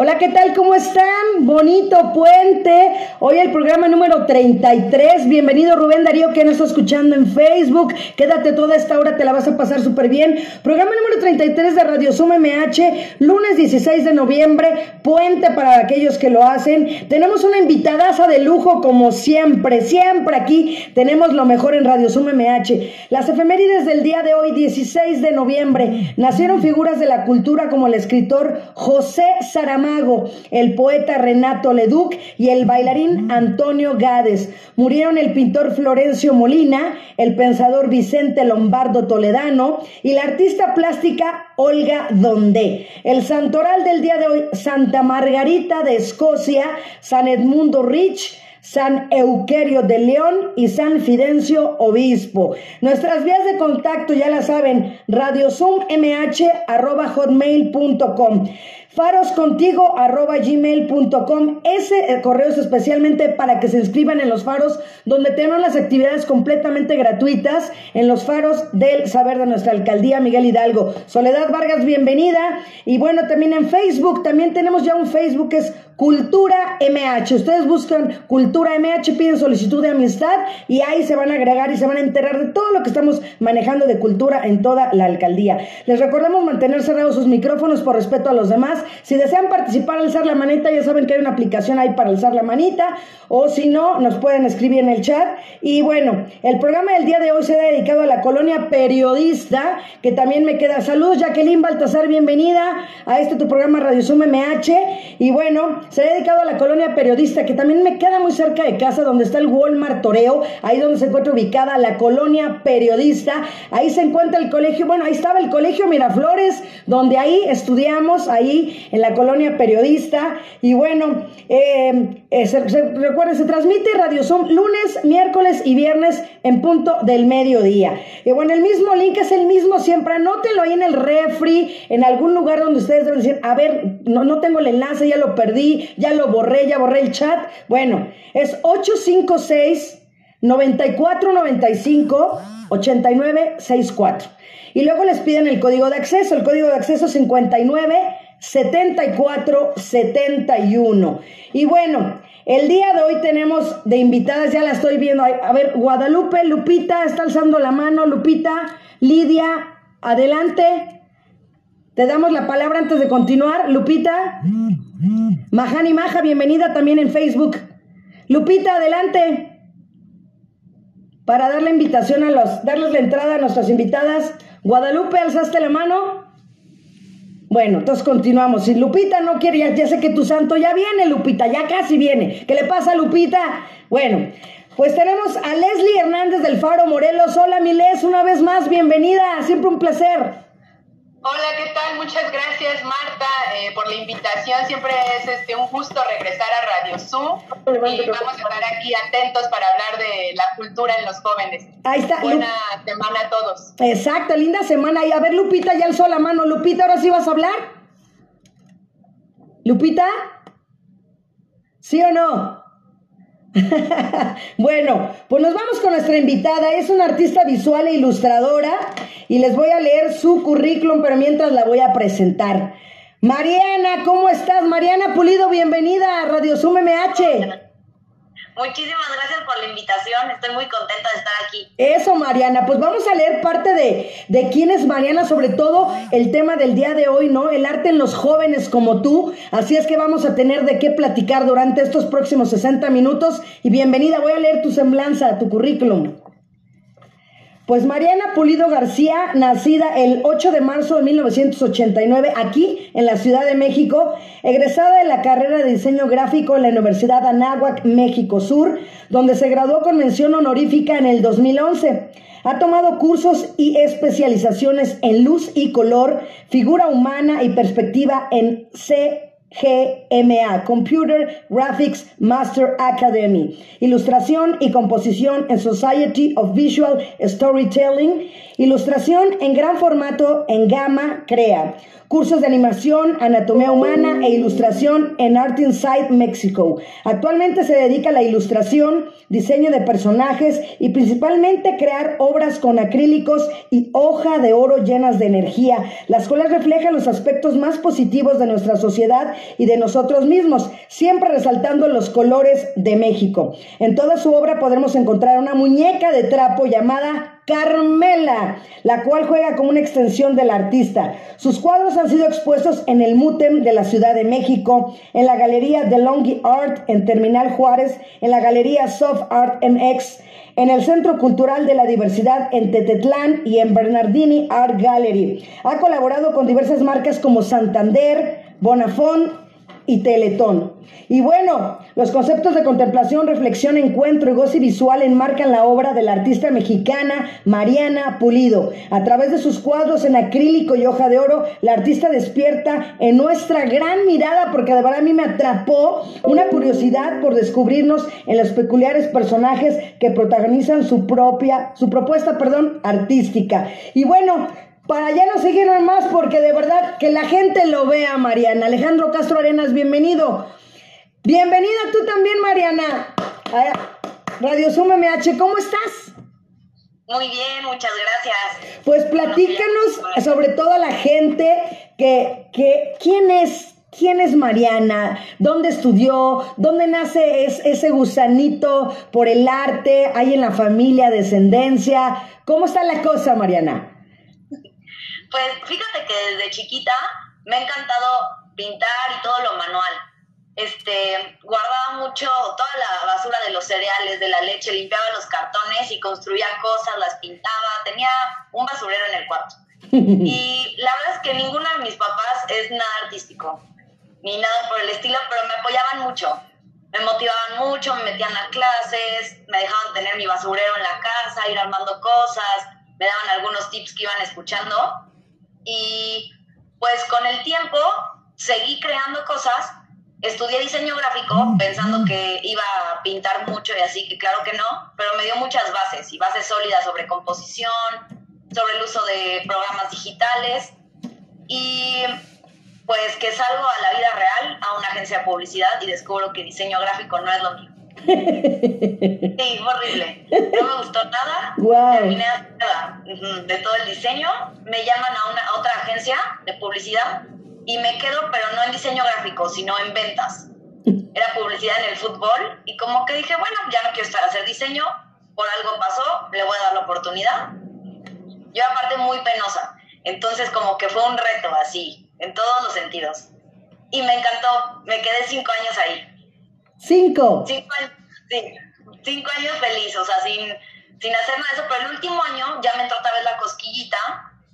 Hola, ¿qué tal? ¿Cómo están? Bonito puente. Hoy el programa número 33. Bienvenido Rubén Darío que nos está escuchando en Facebook. Quédate toda esta hora, te la vas a pasar súper bien. Programa número 33 de Radio Suma MH, lunes 16 de noviembre, puente para aquellos que lo hacen. Tenemos una invitadaza de lujo como siempre, siempre aquí tenemos lo mejor en Radio Suma MH. Las efemérides del día de hoy, 16 de noviembre, nacieron figuras de la cultura como el escritor José Saramago el poeta Renato Leduc y el bailarín Antonio Gades. Murieron el pintor Florencio Molina, el pensador Vicente Lombardo Toledano y la artista plástica Olga Donde. El santoral del día de hoy, Santa Margarita de Escocia, San Edmundo Rich, San Euquerio de León y San Fidencio Obispo. Nuestras vías de contacto ya la saben, hotmail.com faroscontigo. Ese eh, correo es especialmente para que se inscriban en los faros, donde tenemos las actividades completamente gratuitas en los faros del saber de nuestra alcaldía Miguel Hidalgo. Soledad Vargas, bienvenida. Y bueno, también en Facebook, también tenemos ya un Facebook que es Cultura MH. Ustedes buscan Cultura MH, piden solicitud de amistad y ahí se van a agregar y se van a enterar de todo lo que estamos manejando de cultura en toda la alcaldía. Les recordamos mantener cerrados sus micrófonos por respeto a los demás. Si desean participar, alzar la manita, ya saben que hay una aplicación ahí para alzar la manita o si no, nos pueden escribir en el chat. Y bueno, el programa del día de hoy se ha dedicado a la colonia periodista, que también me queda. Saludos, Jacqueline Baltasar, bienvenida a este tu programa Radio Sum MH. Y bueno, se ha dedicado a la colonia periodista, que también me queda muy cerca de casa, donde está el Walmart Toreo, ahí donde se encuentra ubicada la colonia periodista. Ahí se encuentra el colegio, bueno, ahí estaba el colegio Miraflores, donde ahí estudiamos, ahí en la colonia periodista. Y bueno, eh, eh, recuerden, se transmite Radio Zoom lunes, miércoles y viernes en punto del mediodía. Y bueno, el mismo link es el mismo siempre. Anótenlo ahí en el refri, en algún lugar donde ustedes deben decir, a ver, no, no tengo el enlace, ya lo perdí ya lo borré, ya borré el chat. Bueno, es 856 9495 8964. Y luego les piden el código de acceso, el código de acceso 59 74 71. Y bueno, el día de hoy tenemos de invitadas, ya la estoy viendo. A ver, Guadalupe, Lupita, está alzando la mano, Lupita, Lidia, adelante. Te damos la palabra antes de continuar. Lupita. Mahani Maja, bienvenida también en Facebook. Lupita, adelante. Para dar la invitación a los, darles la entrada a nuestras invitadas. Guadalupe, alzaste la mano. Bueno, entonces continuamos. Si Lupita no quiere, ya, sé que tu santo ya viene, Lupita, ya casi viene. ¿Qué le pasa, Lupita? Bueno, pues tenemos a Leslie Hernández del Faro Morelos. Hola, mi Les, una vez más, bienvenida. Siempre un placer. Hola, ¿qué tal? Muchas gracias, Marta, eh, por la invitación. Siempre es este, un gusto regresar a Radio Zoom y vamos a estar aquí atentos para hablar de la cultura en los jóvenes. Ahí está. Buena semana a todos. Exacto, linda semana. Y a ver, Lupita, ya alzó la mano. Lupita, ¿ahora sí vas a hablar? ¿Lupita? ¿Sí o no? bueno, pues nos vamos con nuestra invitada. Es una artista visual e ilustradora y les voy a leer su currículum, pero mientras la voy a presentar. Mariana, ¿cómo estás? Mariana Pulido, bienvenida a Radio Zoom MH. Muchísimas gracias por la invitación, estoy muy contenta de estar aquí. Eso, Mariana, pues vamos a leer parte de, de quién es Mariana, sobre todo el tema del día de hoy, ¿no? El arte en los jóvenes como tú. Así es que vamos a tener de qué platicar durante estos próximos 60 minutos. Y bienvenida, voy a leer tu semblanza, tu currículum. Pues Mariana Pulido García, nacida el 8 de marzo de 1989 aquí en la Ciudad de México, egresada de la carrera de diseño gráfico en la Universidad Anáhuac, México Sur, donde se graduó con mención honorífica en el 2011. Ha tomado cursos y especializaciones en luz y color, figura humana y perspectiva en C GMA, Computer Graphics Master Academy. Ilustración y composición en Society of Visual Storytelling. Ilustración en gran formato en Gama Crea cursos de animación, anatomía humana e ilustración en Art Inside Mexico. Actualmente se dedica a la ilustración, diseño de personajes y principalmente crear obras con acrílicos y hoja de oro llenas de energía, las cuales reflejan los aspectos más positivos de nuestra sociedad y de nosotros mismos, siempre resaltando los colores de México. En toda su obra podremos encontrar una muñeca de trapo llamada Carmela, la cual juega como una extensión del artista. Sus cuadros han sido expuestos en el MUTEM de la Ciudad de México, en la Galería de Longy Art en Terminal Juárez, en la Galería Soft Art MX, en el Centro Cultural de la Diversidad en Tetetlán y en Bernardini Art Gallery. Ha colaborado con diversas marcas como Santander, Bonafont, y Teletón. Y bueno, los conceptos de contemplación, reflexión, encuentro y goce visual enmarcan la obra de la artista mexicana Mariana Pulido. A través de sus cuadros en acrílico y hoja de oro, la artista despierta en nuestra gran mirada, porque de verdad a mí me atrapó una curiosidad por descubrirnos en los peculiares personajes que protagonizan su propia, su propuesta, perdón, artística. Y bueno, para ya no seguir más porque de verdad que la gente lo vea, Mariana. Alejandro Castro Arenas, bienvenido. Bienvenida tú también, Mariana. Radio Zoom MH, ¿cómo estás? Muy bien, muchas gracias. Pues platícanos sobre todo la gente que, que quién es ¿Quién es Mariana? ¿Dónde estudió? ¿Dónde nace ese gusanito por el arte? ¿Hay en la familia descendencia? ¿Cómo está la cosa, Mariana? Pues fíjate que desde chiquita me ha encantado pintar y todo lo manual. Este, guardaba mucho toda la basura de los cereales, de la leche, limpiaba los cartones y construía cosas, las pintaba, tenía un basurero en el cuarto. Y la verdad es que ninguno de mis papás es nada artístico, ni nada por el estilo, pero me apoyaban mucho. Me motivaban mucho, me metían a clases, me dejaban tener mi basurero en la casa, ir armando cosas, me daban algunos tips que iban escuchando y pues con el tiempo seguí creando cosas. Estudié diseño gráfico pensando que iba a pintar mucho y así, que claro que no, pero me dio muchas bases y bases sólidas sobre composición, sobre el uso de programas digitales y pues que salgo a la vida real, a una agencia de publicidad y descubro que diseño gráfico no es lo mío. Sí, horrible. No me gustó nada. Terminé nada de todo el diseño. Me llaman a, una, otra agencia de publicidad y me quedo, pero no en diseño gráfico, sino en ventas. Era publicidad en el fútbol y como que dije, bueno, ya no quiero estar a hacer diseño, por algo pasó, le voy a dar la oportunidad. Yo aparte muy penosa, entonces como que fue un reto así, en todos los sentidos. Y me encantó, me quedé cinco años ahí. Cinco. Cinco, cinco años feliz, o sea, sin, sin hacer nada de eso, pero el último año ya me entró otra vez la cosquillita,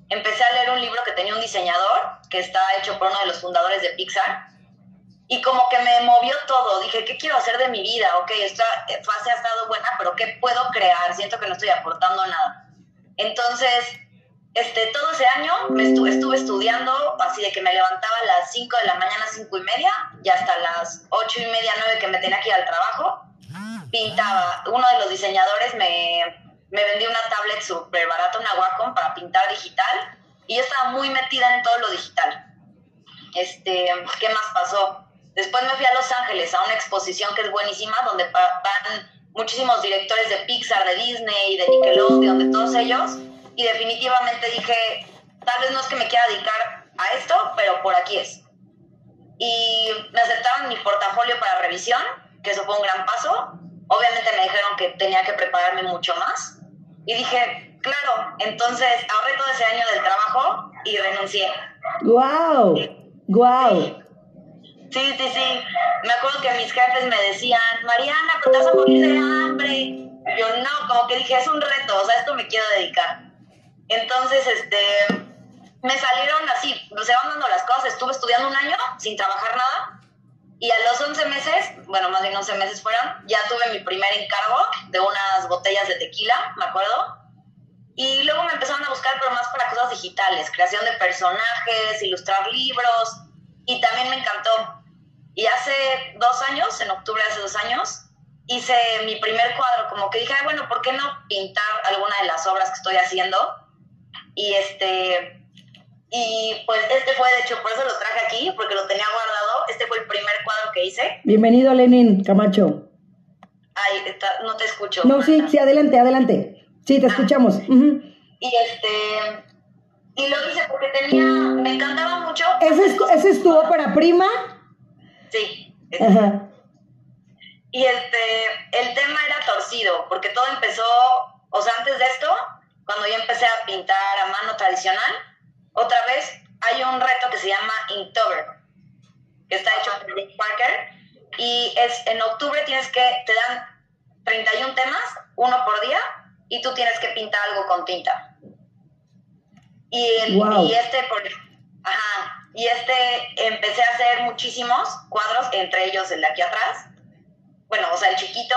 empecé a leer un libro que tenía un diseñador, que está hecho por uno de los fundadores de Pixar, y como que me movió todo, dije, ¿qué quiero hacer de mi vida? Ok, esta fase ha estado buena, pero ¿qué puedo crear? Siento que no estoy aportando nada. Entonces, este, todo ese año me estuve, estudiando, así de que me levantaba a las 5 de la mañana, 5 y media, y hasta las 8 y media, 9 que me tenía que ir al trabajo, pintaba. Uno de los diseñadores me, me vendió una tablet súper barata, una Wacom, para pintar digital, y yo estaba muy metida en todo lo digital. Este, ¿Qué más pasó? Después me fui a Los Ángeles a una exposición que es buenísima, donde van muchísimos directores de Pixar, de Disney, de Nickelodeon, de todos ellos y definitivamente dije, tal vez no es que me quiera dedicar a esto, pero por aquí es. Y me aceptaron mi portafolio para revisión, que eso fue un gran paso. Obviamente me dijeron que tenía que prepararme mucho más. Y dije, claro, entonces ahorré todo ese año del trabajo y renuncié. ¡Guau! ¡Guau! Sí, sí, sí. Me acuerdo que mis jefes me decían, Mariana, pero te vas a morir de hambre. Yo no, como que dije, es un reto, o sea, esto me quiero dedicar. Entonces, este, me salieron así, se van dando las cosas. Estuve estudiando un año sin trabajar nada. Y a los 11 meses, bueno, más bien 11 meses fueron, ya tuve mi primer encargo de unas botellas de tequila, me acuerdo. Y luego me empezaron a buscar, pero más para cosas digitales, creación de personajes, ilustrar libros. Y también me encantó. Y hace dos años, en octubre de hace dos años, hice mi primer cuadro, como que dije, bueno, ¿por qué no pintar alguna de las obras que estoy haciendo? Y este, y pues este fue, de hecho, por eso lo traje aquí, porque lo tenía guardado. Este fue el primer cuadro que hice. Bienvenido, Lenin Camacho. Ay, no te escucho. No, sí, sí, adelante, adelante. Sí, te ah. escuchamos. Y este, y lo hice porque tenía, me encantaba mucho. ¿Ese es, ¿ese es tu ópera prima? Sí. Ajá. Y este, el tema era torcido, porque todo empezó, o sea, antes de esto, cuando yo empecé a pintar a mano tradicional, otra vez hay un reto que se llama Inktober, que está hecho por Rick Parker, y es en octubre tienes que, te dan 31 temas, uno por día, y tú tienes que pintar algo con tinta. Y, y este, por, ajá, y este empecé a hacer muchísimos cuadros, entre ellos el de aquí atrás, bueno, o sea, el chiquito,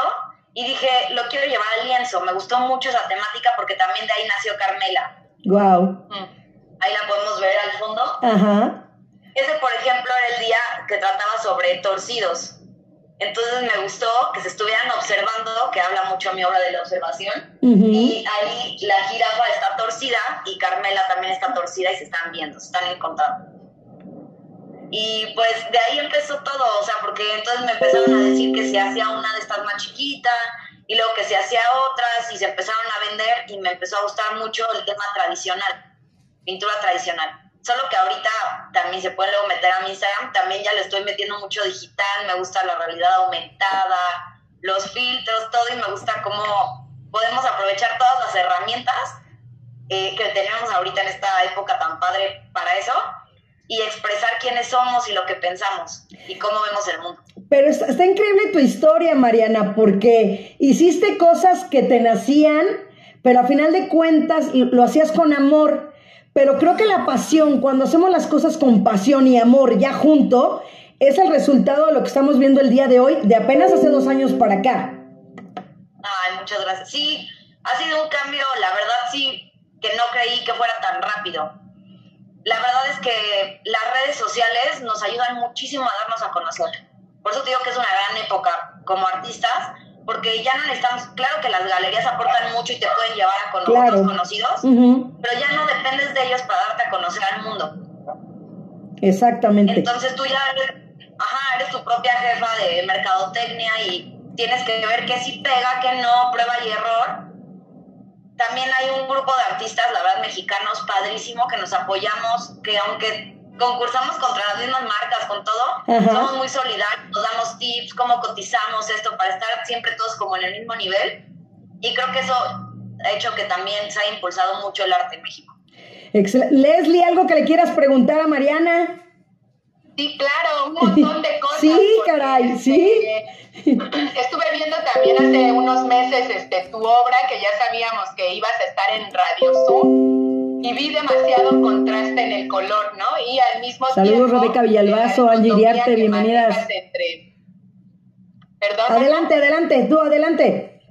y dije, lo quiero llevar al lienzo. Me gustó mucho esa temática porque también de ahí nació Carmela. Wow. Mm. Ahí la podemos ver al fondo. Ajá. Ese, por ejemplo, era el día que trataba sobre torcidos. Entonces me gustó que se estuvieran observando, que habla mucho mi obra de la observación. Y ahí la jirafa está torcida y Carmela también está torcida y se están viendo, se están encontrando. Y pues de ahí empezó todo, o sea, porque entonces me empezaron a decir que se hacía una de estas más chiquita y luego que se hacía otras y se empezaron a vender y me empezó a gustar mucho el tema tradicional, pintura tradicional. Solo que ahorita también se puede luego meter a mi Instagram, también ya le estoy metiendo mucho digital, me gusta la realidad aumentada, los filtros, todo y me gusta cómo podemos aprovechar todas las herramientas eh, que tenemos ahorita en esta época tan padre para eso y expresar quiénes somos y lo que pensamos y cómo vemos el mundo. Pero está, increíble tu historia, Mariana, porque hiciste cosas que te nacían, pero a final de cuentas lo hacías con amor. Pero creo que la pasión, cuando hacemos las cosas con pasión y amor ya junto, es el resultado de lo que estamos viendo el día de hoy, de apenas hace dos años para acá. Ay, muchas gracias. Sí, ha sido un cambio, la verdad sí, que no creí que fuera tan rápido la verdad es que las redes sociales nos ayudan muchísimo a darnos a conocer. Por eso te digo que es una gran época como artistas, porque ya no necesitamos, claro que las galerías aportan mucho y te pueden llevar a con conocidos, pero ya no dependes de ellos para darte a conocer al mundo. Exactamente. Entonces tú ya eres, ajá, eres tu propia jefa de mercadotecnia y tienes que ver qué sí pega, qué no, prueba y error también hay un grupo de artistas, la verdad, mexicanos, padrísimo, que nos apoyamos, que aunque concursamos contra las mismas marcas, con todo, somos muy solidarios, nos damos tips, cómo cotizamos esto, para estar siempre todos como en el mismo nivel. Y creo que eso ha hecho que también se ha impulsado mucho el arte en México. Leslie, ¿algo que le quieras preguntar a Mariana? Sí, claro, un montón de cosas. sí, caray, sí. Estuve también hace unos meses este, tu obra, que ya sabíamos que ibas a estar en Radio Zoom, y vi demasiado contraste en el color, ¿no? Y al mismo tiempo... Saludos, Rebeca Villalbazo, Angie Iriarte, bienvenidas. Perdón. Adelante, adelante, tú adelante.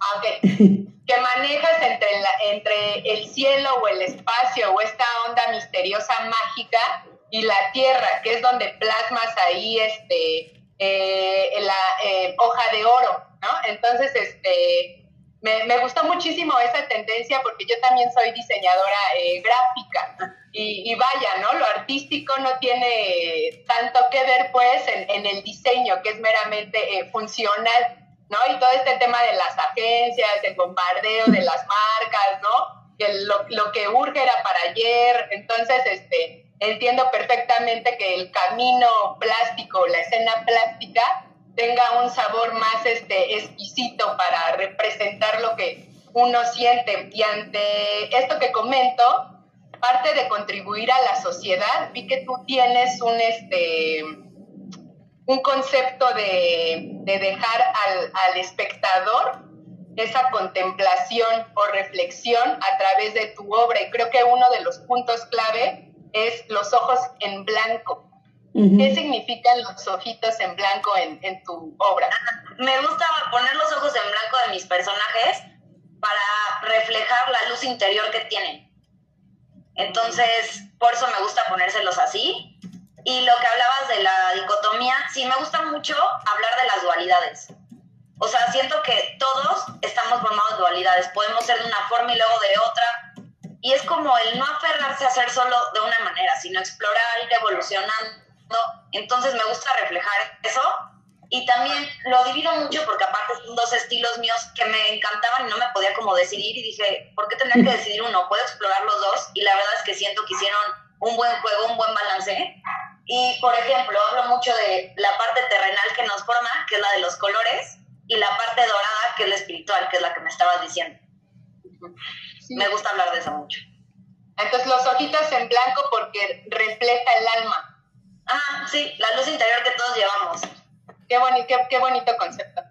Ah, ok. que manejas entre, entre el cielo o el espacio o esta onda misteriosa mágica y la tierra, que es donde plasmas ahí este eh, la eh, hoja de oro, ¿no? Entonces, este, me, me, gustó muchísimo esa tendencia porque yo también soy diseñadora eh, gráfica y, vaya, ¿no? Lo artístico no tiene tanto que ver, pues, en, en el diseño, que es meramente funcional, ¿no? Y todo este tema de las agencias, el bombardeo de las marcas, ¿no? Que lo, lo que urge era para ayer, entonces, este, entiendo perfectamente que el camino plástico, la escena plástica, tenga un sabor más este, exquisito para representar lo que uno siente. Y ante esto que comento, parte de contribuir a la sociedad, vi que tú tienes un, este, un concepto de, dejar al, al espectador esa contemplación o reflexión a través de tu obra. Y creo que uno de los puntos clave es los ojos en blanco. ¿Qué significan los ojitos en blanco en, en, tu obra? Me gusta poner los ojos en blanco de mis personajes para reflejar la luz interior que tienen. Entonces, por eso me gusta ponérselos así. Y lo que hablabas de la dicotomía, sí, me gusta mucho hablar de las dualidades. O sea, siento que todos estamos formados de dualidades. Podemos ser de una forma y luego de otra. Y es como el no aferrarse a ser solo de una manera, sino explorar, ir evolucionando. Entonces me gusta reflejar eso. Y también lo divido mucho porque aparte son dos estilos míos que me encantaban y no me podía como decidir. Y dije, ¿por qué tendría que decidir uno? Puedo explorar los dos. Y la verdad es que siento que hicieron un buen juego, un buen balance. Y, por ejemplo, hablo mucho de la parte terrenal que nos forma, que es la de los colores, y la parte dorada, que es la espiritual, que es la que me estabas diciendo. Me gusta hablar de eso mucho. Entonces, los ojitos en blanco porque refleja el alma. Ah, sí, la luz interior que todos llevamos. Qué, bonito, qué, bonito concepto.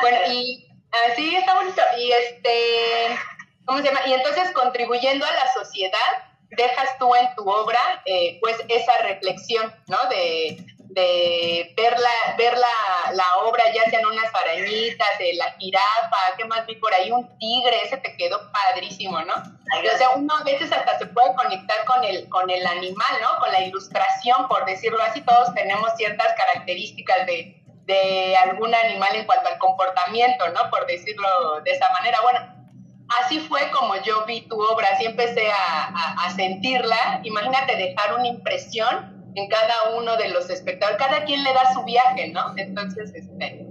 bueno, y así está bonito. Y este, ¿cómo se llama? Y entonces, contribuyendo a la sociedad, dejas tú en tu obra, eh, pues, esa reflexión, ¿no? De, de ver la, ver la, la, obra, ya sean unas arañitas, de la jirafa, ¿qué más vi por ahí? Un tigre, ese te quedó padrísimo, ¿no? O sea, uno a veces hasta se puede conectar con el, con el animal, ¿no? Con la ilustración, por decirlo así, todos tenemos ciertas características de, de algún animal en cuanto al comportamiento, ¿no? Por decirlo de esa manera. Bueno, así fue como yo vi tu obra, así empecé a, a, sentirla. Imagínate dejar una impresión en cada uno de los espectadores, cada quien le da su viaje, ¿no? Entonces, este,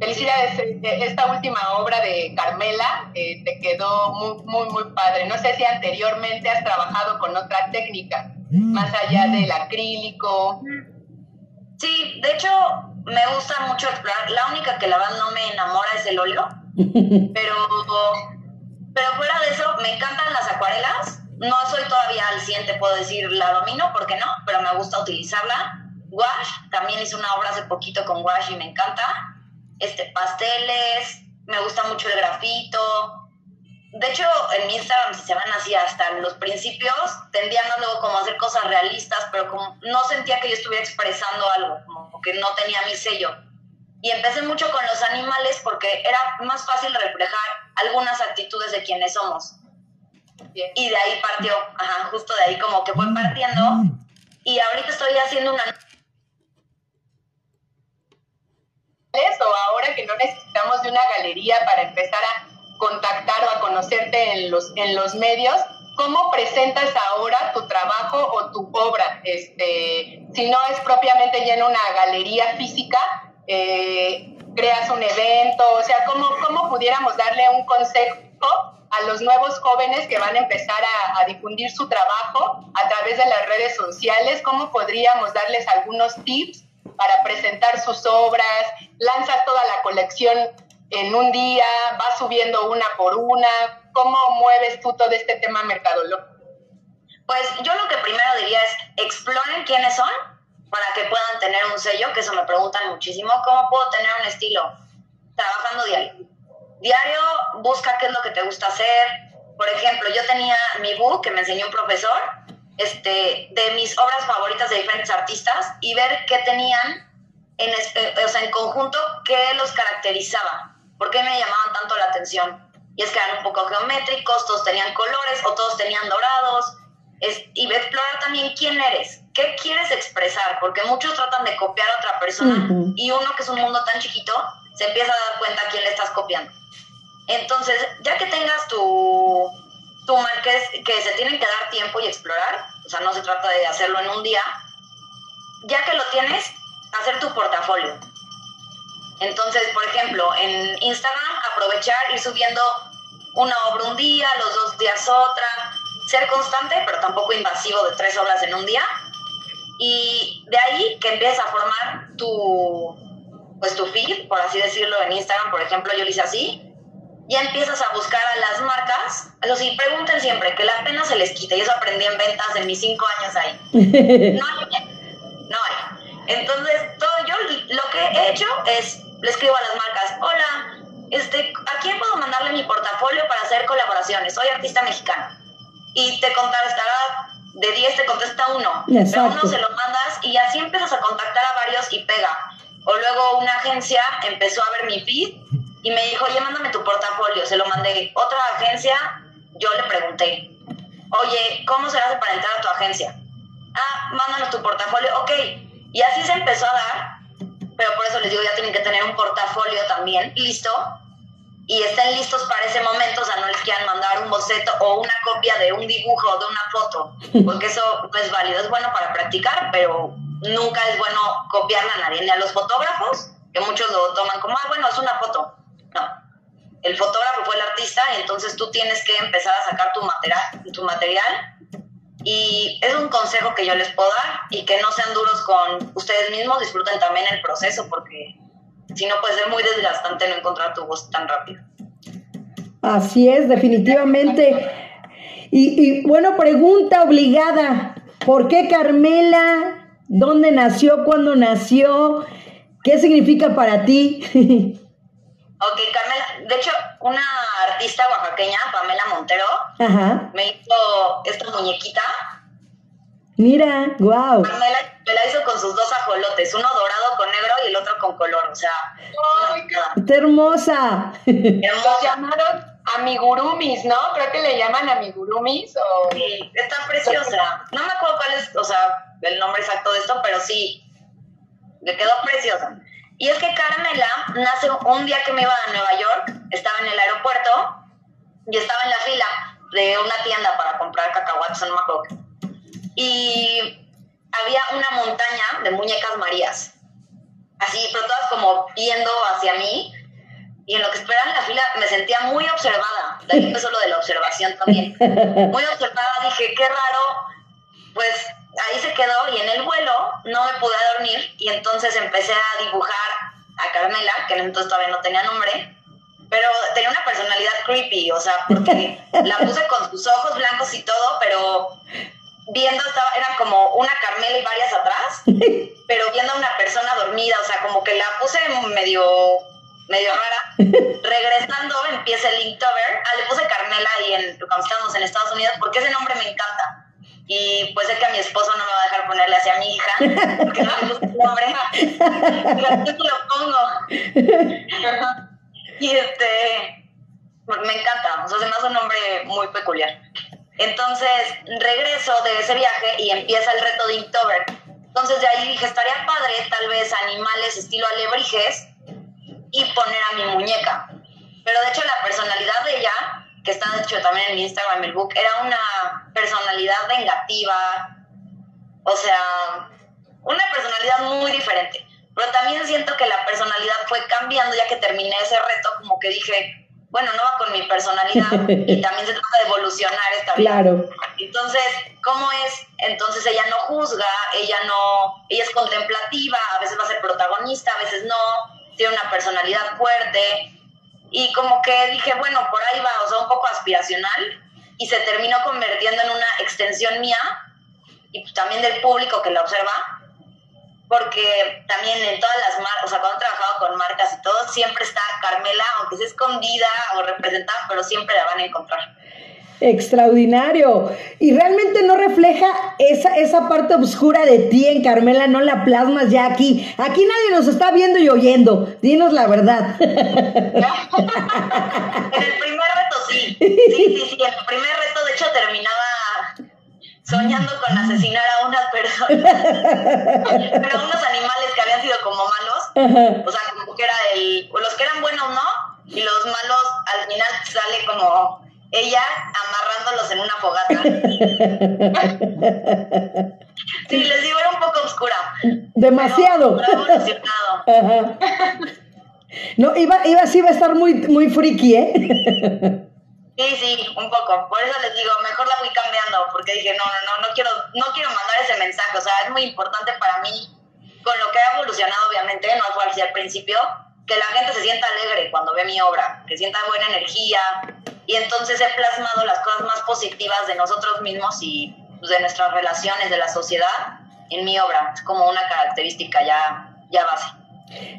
felicidades, eh, esta última obra de Carmela eh, te quedó muy, muy, muy padre. No sé si anteriormente has trabajado con otra técnica, más allá del acrílico. Sí, de hecho, me gusta mucho explorar. La única que la verdad no me enamora es el óleo, pero pero fuera de eso, me encantan las acuarelas. No soy todavía al 100, te puedo decir, la domino, ¿por qué no? Pero me gusta utilizarla. Wash, también hice una obra hace poquito con wash y me encanta. Este, pasteles, me gusta mucho el grafito. De hecho, en mi Instagram, se van así hasta los principios, tendía más luego como a hacer cosas realistas, pero como no sentía que yo estuviera expresando algo, como que no tenía mi sello. Y empecé mucho con los animales porque era más fácil reflejar algunas actitudes de quienes somos. Y de ahí partió, ajá, justo de ahí como que fue partiendo. Y ahorita estoy haciendo una... Eso, ahora que no necesitamos de una galería para empezar a contactar o a conocerte en los, en los medios, ¿cómo presentas ahora tu trabajo o tu obra? Este, si no es propiamente ya en una galería física, eh, creas un evento, o sea, ¿cómo, ¿cómo pudiéramos darle un consejo a los nuevos jóvenes que van a empezar a, difundir su trabajo a través de las redes sociales? ¿Cómo podríamos darles algunos tips para presentar sus obras? ¿Lanzas toda la colección en un día? ¿Vas subiendo una por una? ¿Cómo mueves tú todo este tema mercadológico? Pues yo lo que primero diría es exploren quiénes son para que puedan tener un sello, que eso me preguntan muchísimo, ¿cómo puedo tener un estilo? Trabajando diario. Diario busca qué es lo que te gusta hacer. Por ejemplo, yo tenía mi book que me enseñó un profesor este, de mis obras favoritas de diferentes artistas y ver qué tenían en, eh, o sea, en conjunto, qué los caracterizaba, por qué me llamaban tanto la atención. Y es que eran un poco geométricos, todos tenían colores o todos tenían dorados. Es, y explorar también quién eres, ¿Qué quieres expresar? Porque muchos tratan de copiar a otra persona y uno que es un mundo tan chiquito se empieza a dar cuenta a quién le estás copiando. Entonces, ya que tengas tu, tu que, que se tienen que dar tiempo y explorar, o sea, no se trata de hacerlo en un día, ya que lo tienes, hacer tu portafolio. Entonces, por ejemplo, en Instagram, aprovechar, ir subiendo una obra un día, los dos días otra, ser constante, pero tampoco invasivo de tres obras en un día, y de ahí que empiezas a formar tu, pues tu feed, por así decirlo, en Instagram, por ejemplo, yo lo hice así, ya empiezas a buscar a las marcas, eso sí, pregunten siempre, que la pena se les quite, y eso aprendí en ventas en mis cinco años ahí. No hay, no hay. Entonces, todo yo lo que he hecho es, le escribo a las marcas, hola, este, ¿a quién puedo mandarle mi portafolio para hacer colaboraciones? Soy artista mexicano. Y te contestará de 10 te contesta uno, pero uno se lo mandas y así empiezas a contactar a varios y pega. O luego una agencia empezó a ver mi feed y me dijo, oye, mándame tu portafolio. Se lo mandé. Otra agencia, yo le pregunté, oye, ¿cómo se hace para entrar a tu agencia? ah, mándanos tu portafolio, ok. Y así se empezó a dar, pero por eso les digo, ya tienen que tener un portafolio también listo y estén listos para ese momento, o sea, no les quieran mandar un boceto o una copia de un dibujo o de una foto, porque eso no es válido, es bueno para practicar, pero nunca es bueno copiarla a nadie, ni a los fotógrafos, que muchos lo toman como, ah, bueno, es una foto. No, el fotógrafo fue el artista y entonces tú tienes que empezar a sacar tu material, tu material y es un consejo que yo les puedo dar y que no sean duros con ustedes mismos, disfruten también el proceso porque si no puede ser muy desgastante no encontrar tu voz tan rápido. Así es, definitivamente. Y, bueno, pregunta obligada, ¿por qué Carmela? ¿Dónde nació? ¿Cuándo nació? ¿Qué significa para ti? ok, Carmela, de hecho, una artista oaxaqueña, Pamela Montero, me hizo esta muñequita Mira, wow. Me la, me la, hizo con sus dos ajolotes, uno dorado con negro y el otro con color, o sea. ¡Ay, qué hermosa! Los llamaron amigurumis, ¿no? Creo que le llaman amigurumis o... Sí, está preciosa. No me acuerdo cuál es, o sea, el nombre exacto de esto, pero sí, le quedó preciosa. Y es que Carmela nace un día que me iba a Nueva York, estaba en el aeropuerto y estaba en la fila de una tienda para comprar cacahuates, me acuerdo y había una montaña de muñecas marías, así, pero todas como viendo hacia mí, y en lo que esperaba en la fila me sentía muy observada, de ahí empezó lo de la observación también, muy observada, dije, qué raro, pues ahí se quedó y en el vuelo no me pude dormir y entonces empecé a dibujar a Carmela, que en entonces todavía no tenía nombre, pero tenía una personalidad creepy, o sea, porque la puse con sus ojos blancos y todo, pero viendo, estaba, eran como una Carmela y varias atrás, pero viendo a una persona dormida, o sea, como que la puse medio, medio rara. Regresando empieza el Inktober, ah, le puse Carmela y en, cuando estábamos en Estados Unidos, porque ese nombre me encanta. Y pues sé que a mi esposo no me va a dejar ponerle así a mi hija, porque no me gusta el nombre. Pero lo pongo. y este, me encanta, o sea, se me hace un nombre muy peculiar. Entonces regreso de ese viaje y empieza el reto de Inktober. Entonces de ahí dije, estaría padre tal vez animales estilo alebrijes y poner a mi muñeca. Pero de hecho la personalidad de ella, que está de hecho también en mi Instagram, el book, era una personalidad vengativa, o sea, una personalidad muy diferente. Pero también siento que la personalidad fue cambiando ya que terminé ese reto, como que dije, bueno, no va con mi personalidad y también se trata de evolucionar esta vida. Claro. Entonces, ¿cómo es? Entonces ella no juzga, ella no, ella es contemplativa, a veces va a ser protagonista, a veces no, tiene una personalidad fuerte. Y como que dije, bueno, por ahí va, o sea, un poco aspiracional. Y se terminó convirtiendo en una extensión mía y también del público que la observa. Porque también en todas las marcas, o sea, cuando he trabajado con marcas y todo, siempre está Carmela, aunque sea escondida o representada, pero siempre la van a encontrar. Extraordinario. Y realmente no refleja esa, esa parte oscura de ti en Carmela, no la plasmas ya aquí. Aquí nadie nos está viendo y oyendo. Dinos la verdad. en el primer reto sí. Sí, sí, sí. En el primer reto, de hecho, terminaba soñando con asesinar a unas personas, pero unos animales que habían sido como malos, o sea, como que era el, los que eran buenos no, y los malos al final sale como ella amarrándolos en una fogata. sí, les digo, era un poco oscura. Demasiado. No, iba, iba, sí iba a estar muy, muy friki, ¿eh? Sí, sí, un poco. Por eso les digo, mejor la fui cambiando, porque dije, no, no, no, no quiero, no quiero mandar ese mensaje. O sea, es muy importante para mí, con lo que ha evolucionado, obviamente, no fue así al principio, que la gente se sienta alegre cuando ve mi obra, que sienta buena energía. Y entonces he plasmado las cosas más positivas de nosotros mismos y pues, de nuestras relaciones, de la sociedad, en mi obra. Es como una característica ya, ya base.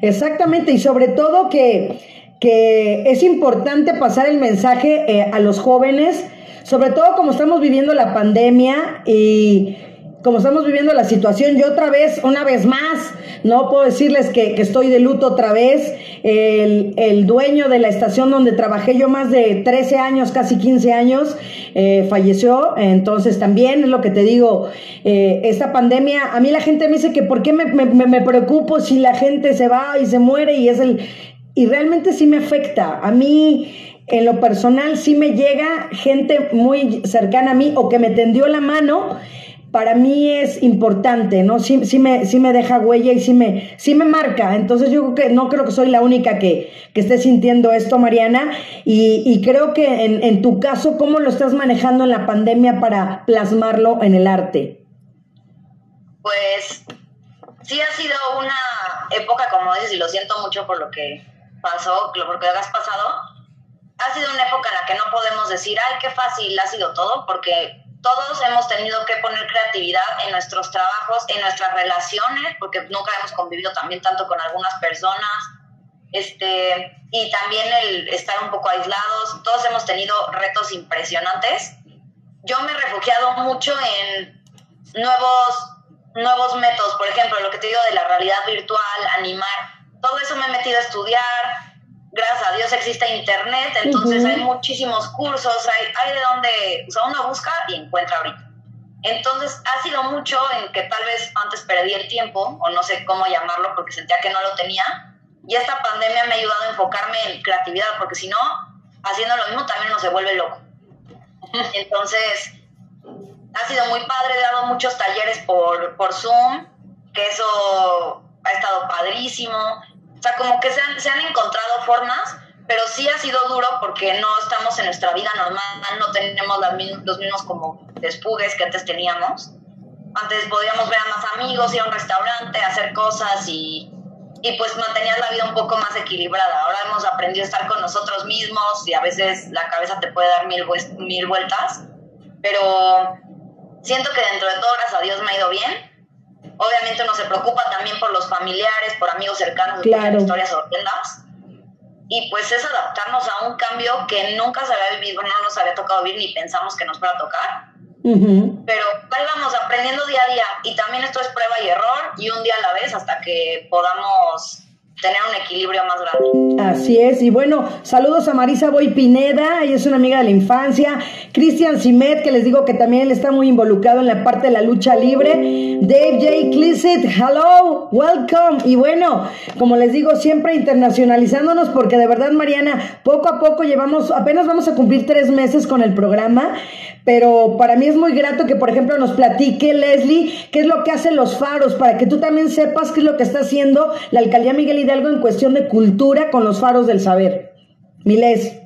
Exactamente, y sobre todo que que es importante pasar el mensaje eh, a los jóvenes, sobre todo como estamos viviendo la pandemia y, como estamos viviendo la situación, yo otra vez, una vez más, no puedo decirles que, estoy de luto otra vez. El, dueño de la estación donde trabajé yo más de 13 años, casi 15 años, eh, falleció. Entonces también es lo que te digo, eh, esta pandemia, a mí la gente me dice que por qué me, me preocupo si la gente se va y se muere y es el... Y realmente sí me afecta. A mí en lo personal sí me llega gente muy cercana a mí o que me tendió la mano para mí es importante, ¿no? Sí, sí, me, sí me deja huella y sí me, sí me marca. Entonces yo creo que no creo que soy la única que, que esté sintiendo esto, Mariana. Y, y creo que en, en, tu caso, ¿cómo lo estás manejando en la pandemia para plasmarlo en el arte? Pues sí ha sido una época, como dices, y lo siento mucho por lo que pasó, por lo que has pasado. Ha sido una época en la que no podemos decir, ay, qué fácil ha sido todo, porque todos hemos tenido que poner creatividad en nuestros trabajos, en nuestras relaciones, porque nunca hemos convivido también tanto con algunas personas, este, y también el estar un poco aislados, todos hemos tenido retos impresionantes. Yo me he refugiado mucho en nuevos, nuevos métodos, por ejemplo, lo que te digo de la realidad virtual, animar, todo eso me he metido a estudiar, gracias a Dios existe Internet, entonces hay muchísimos cursos, hay, hay de donde, o sea, uno busca y encuentra ahorita. Entonces ha sido mucho en que tal vez antes perdí el tiempo, o no sé cómo llamarlo, porque sentía que no lo tenía, y esta pandemia me ha ayudado a enfocarme en creatividad, porque si no, haciendo lo mismo también uno se vuelve loco. Entonces, ha sido muy padre, he dado muchos talleres por, por Zoom, que eso ha estado padrísimo. O sea, como que se han, se han encontrado formas, pero sí ha sido duro porque no estamos en nuestra vida normal, no tenemos los mismos como despugues que antes teníamos. Antes podíamos ver a más amigos, ir a un restaurante, hacer cosas y, y pues mantenías la vida un poco más equilibrada. Ahora hemos aprendido a estar con nosotros mismos y a veces la cabeza te puede dar mil, mil vueltas, pero siento que dentro de todo, gracias a Dios, me ha ido bien Obviamente uno se preocupa también por los familiares, por amigos cercanos, claro. historias horrendas. Y pues es adaptarnos a un cambio que nunca se había vivido, no nos había tocado vivir ni pensamos que nos fuera a tocar. Pero ahí vamos aprendiendo día a día. Y también esto es prueba y error y un día a la vez hasta que podamos tener un equilibrio más grande. Así es, y bueno, saludos a Marisa Boy Pineda, ella es una amiga de la infancia, Cristian Simet, que les digo que también está muy involucrado en la parte de la lucha libre, Dave J. Clisset, hello, welcome, y bueno, como les digo, siempre internacionalizándonos, porque de verdad, Mariana, poco a poco llevamos, apenas vamos a cumplir tres meses con el programa, pero para mí es muy grato que, por ejemplo, nos platique Leslie qué es lo que hacen los faros, para que tú también sepas qué es lo que está haciendo la alcaldía Miguel Hidalgo en cuestión de cultura con los faros del saber. Miles.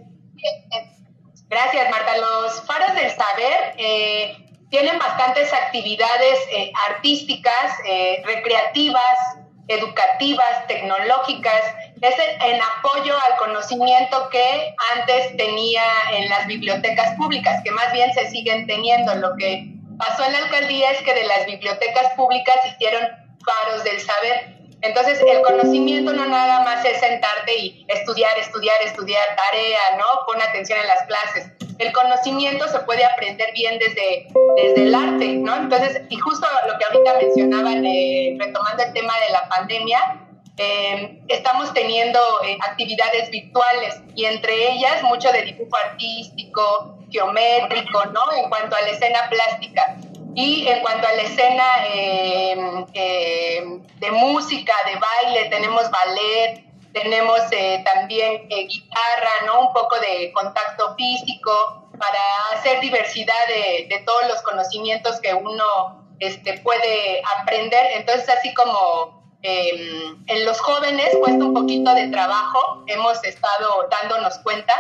Gracias, Marta. Los faros del saber eh, tienen bastantes actividades eh, artísticas, eh, recreativas, educativas, tecnológicas, es en apoyo al conocimiento que antes tenía en las bibliotecas públicas, que más bien se siguen teniendo. Lo que pasó en la alcaldía es que de las bibliotecas públicas hicieron faros del saber. Entonces, el conocimiento no nada más es sentarte y estudiar, estudiar, estudiar, tarea, ¿no? Pon atención en las clases. El conocimiento se puede aprender bien desde, desde el arte, ¿no? Entonces, y justo lo que ahorita mencionaban, eh, retomando el tema de la pandemia, eh, estamos teniendo eh, actividades virtuales y entre ellas mucho de dibujo artístico, geométrico, ¿no? En cuanto a la escena plástica. Y en cuanto a la escena eh, de música, de baile, tenemos ballet, tenemos también guitarra, ¿no? Un poco de contacto físico para hacer diversidad de, de todos los conocimientos que uno este, puede aprender. Entonces, así como Em, en los jóvenes cuesta un poquito de trabajo, hemos estado dándonos cuenta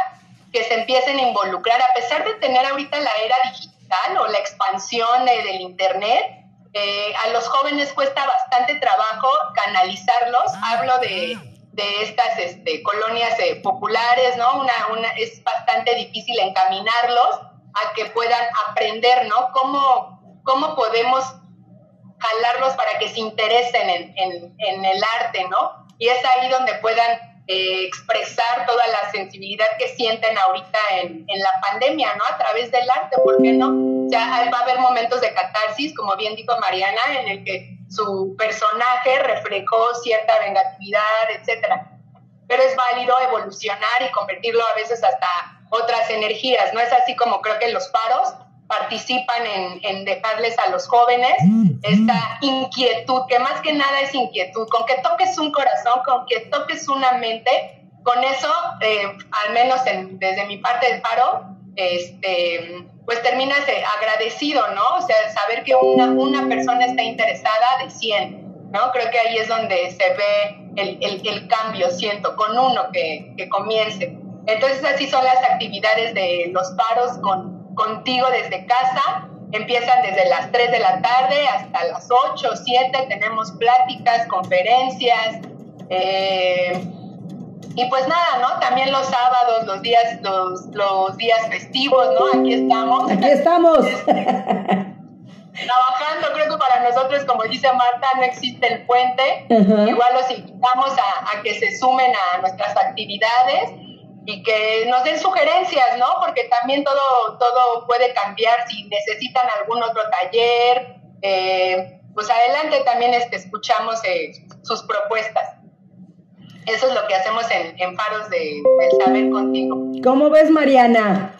que se empiecen a involucrar, a pesar de tener ahorita la era digital o la expansión del Internet, eh, a los jóvenes cuesta bastante trabajo canalizarlos. Hablo de, de estas este, colonias eh, populares, ¿no? Una, una, es bastante difícil encaminarlos a que puedan aprender, ¿no? ¿Cómo, cómo podemos jalarlos para que se interesen en, en, el arte, ¿no? Y es ahí donde puedan eh, expresar toda la sensibilidad que sienten ahorita en, en, la pandemia, ¿no? A través del arte, ¿por qué no? sea, va a haber momentos de catarsis, como bien dijo Mariana, en el que su personaje reflejó cierta vengatividad, etcétera. Pero es válido evolucionar y convertirlo a veces hasta otras energías. No es así como creo que los paros participan en, en, dejarles a los jóvenes esta inquietud, que más que nada es inquietud, con que toques un corazón, con que toques una mente, con eso, eh, al menos desde mi parte del paro, este, pues terminas agradecido, ¿no? O sea, saber que una, una persona está interesada de 100, ¿no? Creo que ahí es donde se ve el, el, el cambio, siento, con uno que, que comience. Entonces así son las actividades de los paros con, contigo desde casa. Empiezan desde las 3 de la tarde hasta las 8 o 7. Tenemos pláticas, conferencias. Eh, y pues nada, ¿no? También los sábados, los días, los, los días festivos, ¿no? Aquí estamos. Aquí estamos. Trabajando, creo que para nosotros, como dice Marta, no existe el puente. Igual los invitamos a, a que se sumen a nuestras actividades y que nos den sugerencias, ¿no? Porque también todo, todo puede cambiar si necesitan algún otro taller. Eh, pues adelante también este, escuchamos eh, sus propuestas. Eso es lo que hacemos en, en Faros de, del Saber Contigo. ¿Cómo ves, Mariana?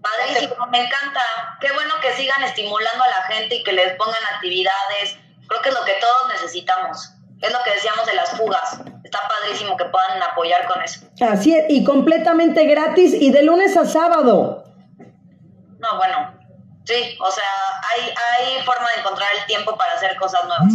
Padrísimo, me encanta. Qué bueno que sigan estimulando a la gente y que les pongan actividades. Creo que es lo que todos necesitamos. Es lo que decíamos de las fugas. Está padrísimo que puedan apoyar con eso. Así es, y completamente gratis y de lunes a sábado. No, bueno, sí, o sea, hay, hay forma de encontrar el tiempo para hacer cosas nuevas.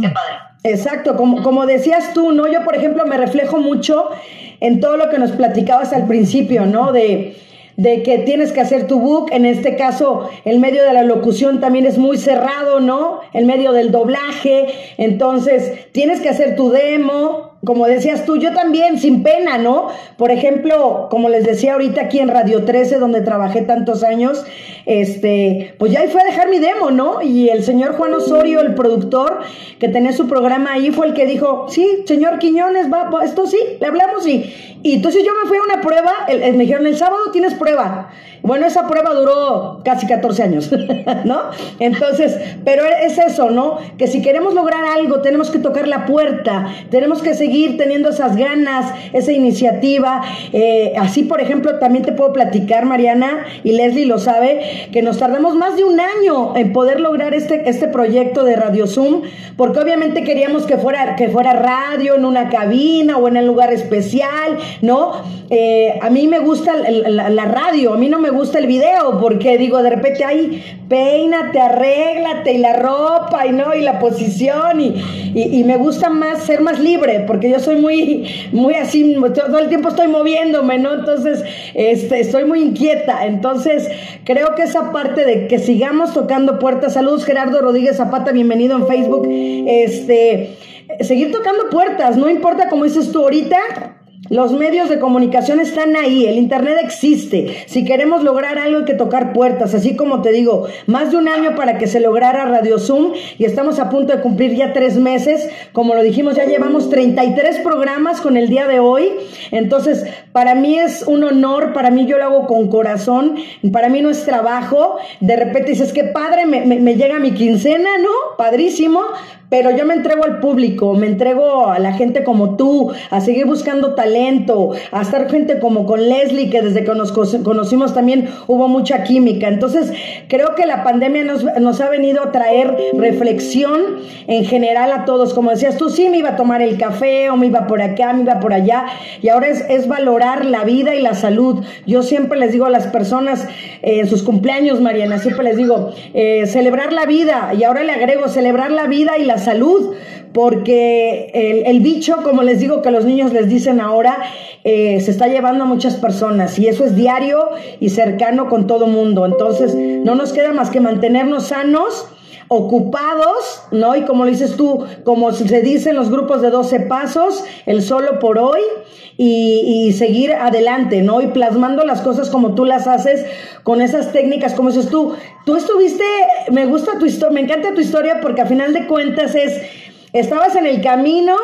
Qué padre. Exacto, como, como decías tú, ¿no? Yo, por ejemplo, me reflejo mucho en todo lo que nos platicabas al principio, ¿no? De, de que tienes que hacer tu book, en este caso el medio de la locución también es muy cerrado, ¿no? El medio del doblaje, entonces tienes que hacer tu demo, como decías tú, yo también, sin pena, ¿no? Por ejemplo, como les decía ahorita aquí en Radio 13, donde trabajé tantos años, este, pues ya ahí fue a dejar mi demo, ¿no? Y el señor Juan Osorio, el productor, que tenía su programa ahí, fue el que dijo, sí, señor Quiñones, va, esto sí, le hablamos y, y entonces yo me fui a una prueba, me dijeron, el sábado tienes prueba. Bueno, esa prueba duró casi 14 años, ¿no? Entonces, pero es eso, ¿no? Que si queremos lograr algo, tenemos que tocar la puerta, tenemos que seguir teniendo esas ganas, esa iniciativa. Eh, así, por ejemplo, también te puedo platicar, Mariana, y Leslie lo sabe, que nos tardamos más de un año en poder lograr este, este proyecto de Radio Zoom, porque obviamente queríamos que fuera, que fuera radio, en una cabina o en un lugar especial, ¿no? Eh, a mí me gusta la, radio, a mí no me gusta el video, porque digo, de repente, ay, peínate, arréglate, y la ropa, y no, y la posición, y, y, me gusta más ser más libre, porque yo soy muy, muy así, todo el tiempo estoy moviéndome, ¿no? Entonces, este, estoy muy inquieta. Entonces, creo que esa parte de que sigamos tocando puertas, saludos Gerardo Rodríguez Zapata, bienvenido en Facebook, este, seguir tocando puertas, no importa como dices tú ahorita, los medios de comunicación están ahí, el Internet existe. Si queremos lograr algo hay que tocar puertas, así como te digo, más de un año para que se lograra Radio Zoom y estamos a punto de cumplir ya tres meses. Como lo dijimos, ya llevamos 33 programas con el día de hoy. Entonces, para mí es un honor, para mí yo lo hago con corazón, para mí no es trabajo. De repente dices, qué padre, me, me llega mi quincena, ¿no? Padrísimo, pero yo me entrego al público, me entrego a la gente como tú, a seguir buscando talento, a estar gente como con Leslie, que desde que nos conocimos también hubo mucha química. Entonces, creo que la pandemia nos, nos ha venido a traer reflexión en general a todos. Como decías tú, sí me iba a tomar el café o me iba por acá, me iba por allá. Y ahora es, es valorar la vida y la salud. Yo siempre les digo a las personas eh, en sus cumpleaños, Mariana, siempre les digo, eh, celebrar la vida. Y ahora le agrego, celebrar la vida y la salud, porque el, bicho, como les digo que los niños les dicen ahora, eh, se está llevando a muchas personas y eso es diario y cercano con todo mundo. Entonces, no nos queda más que mantenernos sanos ocupados, ¿no? Y como dices tú, como se dice en los grupos de 12 pasos, el solo por hoy y, seguir adelante, ¿no? Y plasmando las cosas como tú las haces, con esas técnicas, como dices tú. Tú estuviste, me gusta tu historia, me encanta tu historia porque a final de cuentas es, estabas en el camino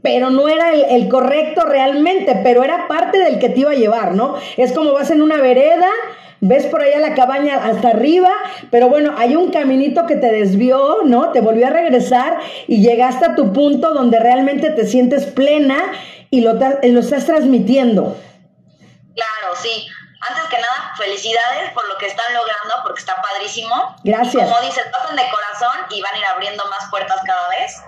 pero no era el, el, correcto realmente, pero era parte del que te iba a llevar, ¿no? Es como vas en una vereda, ves por allá la cabaña hasta arriba, pero bueno, hay un caminito que te desvió, ¿no? Te volvió a regresar y llegaste a tu punto donde realmente te sientes plena y lo, lo estás transmitiendo. Claro, sí. Antes que nada, felicidades por lo que están logrando, porque está padrísimo. Gracias. como dices, pasan de corazón y van a ir abriendo más puertas cada vez.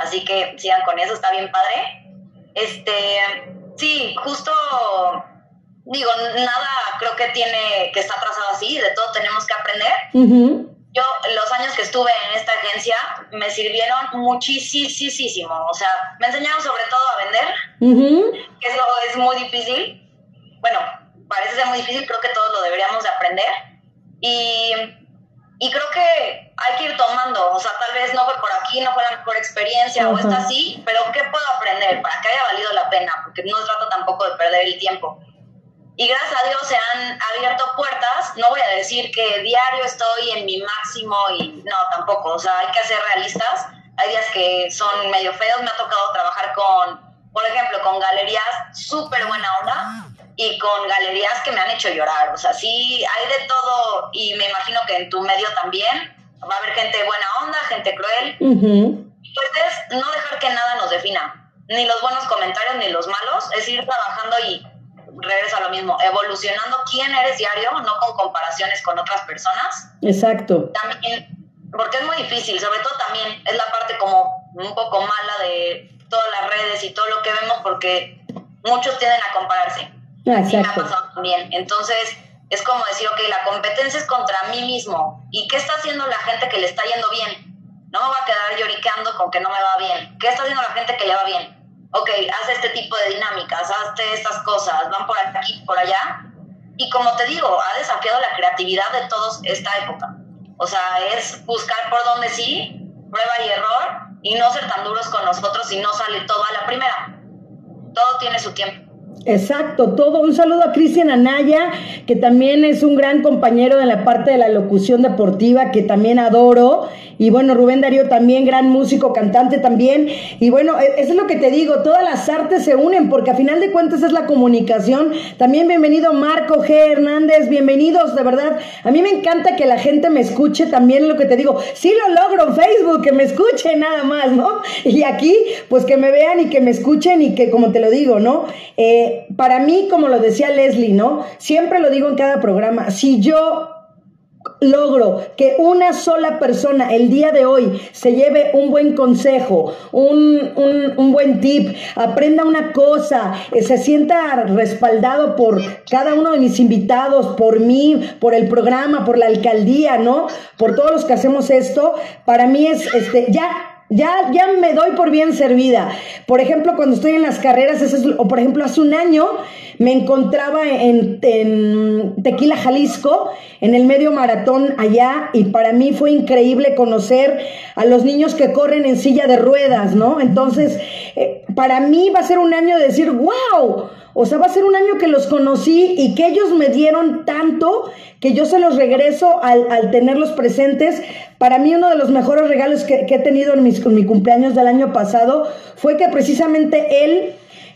Así que sigan con eso, está bien padre. Este, sí, justo digo, nada creo que tiene que estar trazado así, de todo tenemos que aprender. Yo, los años que estuve en esta agencia me sirvieron muchísimo. O sea, me enseñaron sobre todo a vender, que eso es muy difícil. Bueno, parece ser muy difícil, creo que todos lo deberíamos de aprender. Y, y creo que hay que ir tomando, o sea, tal vez no fue por aquí, no fue la mejor experiencia o está así, pero ¿qué puedo aprender para que haya valido la pena? Porque no trato tampoco de perder el tiempo y gracias a Dios se han abierto puertas. No voy a decir que diario estoy en mi máximo y no, tampoco. O sea, hay que ser realistas. Hay días que son medio feos. Me ha tocado trabajar con, por ejemplo, con galerías súper buena onda y con galerías que me han hecho llorar. O sea, sí, hay de todo y me imagino que en tu medio también va a haber gente buena onda, gente cruel. Pues es no dejar que nada nos defina, ni los buenos comentarios ni los malos, es ir trabajando y regresa a lo mismo, evolucionando quién eres diario, no con comparaciones con otras personas. Exacto. También, porque es muy difícil, sobre todo también es la parte como un poco mala de todas las redes y todo lo que vemos, porque muchos tienden a compararse. Exacto. Y me ha pasado también. Entonces, es como decir, ok, la competencia es contra mí mismo. ¿Y qué está haciendo la gente que le está yendo bien? No me voy a quedar lloriqueando con que no me va bien. ¿Qué está haciendo la gente que le va bien? Ok, haz este tipo de dinámicas, hazte estas cosas, van por aquí, por allá. Y como te digo, ha desafiado la creatividad de todos esta época. O sea, es buscar por dónde sí, prueba y error, y no ser tan duros con nosotros si no sale todo a la primera. Todo tiene su tiempo. Exacto, todo. Un saludo a Cristian Anaya, que también es un gran compañero de la parte de la locución deportiva, que también adoro. Y bueno, Rubén Darío también, gran músico, cantante también. Y bueno, e, eso es lo que te digo, todas las artes se unen, porque a final de cuentas es la comunicación. También bienvenido Marco G. Hernández, bienvenidos, de verdad. A mí me encanta que la gente me escuche también lo que te digo. Sí lo logro en Facebook, que me escuchen nada más, ¿no? Y aquí, pues que me vean y que me escuchen y que, como te lo digo, ¿no? Eh, para mí, como lo decía Leslie, ¿no? Siempre lo digo en cada programa, si yo logro que una sola persona el día de hoy se lleve un buen consejo, un, un, buen tip, aprenda una cosa, eh, se sienta respaldado por cada uno de mis invitados, por mí, por el programa, por la alcaldía, ¿no? Por todos los que hacemos esto, para mí es, este, ya ya, ya me doy por bien servida. Por ejemplo, cuando estoy en las carreras, o por ejemplo, hace un año me encontraba en, en, Tequila, Jalisco, en el medio maratón allá, y para mí fue increíble conocer a los niños que corren en silla de ruedas, ¿no? Entonces, eh, para mí va a ser un año de decir, wow, o sea, va a ser un año que los conocí y que ellos me dieron tanto que yo se los regreso al, tenerlos presentes. Para mí uno de los mejores regalos que, he tenido en, mis, mi cumpleaños del año pasado fue que precisamente él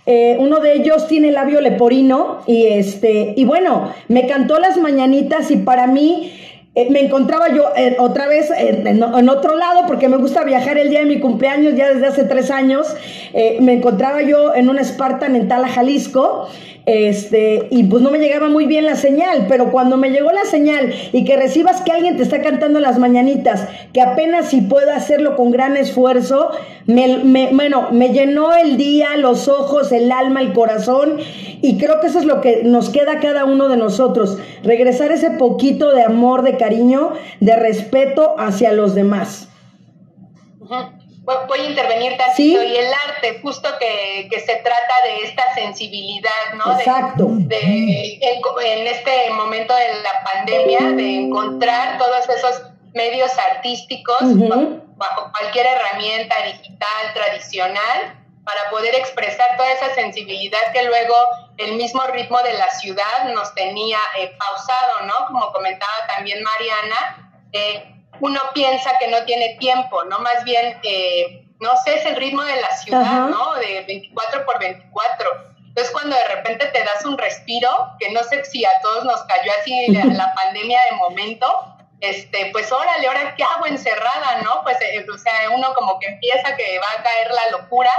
eh, uno de ellos tiene labio leporino y este y bueno me cantó las mañanitas y para mí eh, me encontraba yo eh, otra vez en, otro lado porque me gusta viajar el día de mi cumpleaños ya desde hace tres años. Eh, me encontraba yo en un Spartan en Tala, Jalisco. Este, y pues no me llegaba muy bien la señal, pero cuando me llegó la señal y que recibas que alguien te está cantando las mañanitas, que apenas si puedo hacerlo con gran esfuerzo, me, bueno, me llenó el día, los ojos, el alma, el corazón, y creo que eso es lo que nos queda cada uno de nosotros, regresar ese poquito de amor, de cariño, de respeto hacia los demás. Voy a intervenir tantito y el arte, justo que, se trata de esta sensibilidad, ¿no? Exacto. De, en, este momento de la pandemia, de encontrar todos esos medios artísticos bajo cualquier herramienta digital, tradicional, para poder expresar toda esa sensibilidad que luego el mismo ritmo de la ciudad nos tenía eh, pausado, ¿no? Como comentaba también Mariana, eh, uno piensa que no tiene tiempo, ¿no? Más bien eh, no sé, es el ritmo de la ciudad, ¿no? De 24 por 24. Entonces cuando de repente te das un respiro, que no sé si a todos nos cayó así la, pandemia de momento, este, pues órale, ahora qué hago encerrada, ¿no? Pues, eh, o sea, uno como que empieza que va a caer la locura,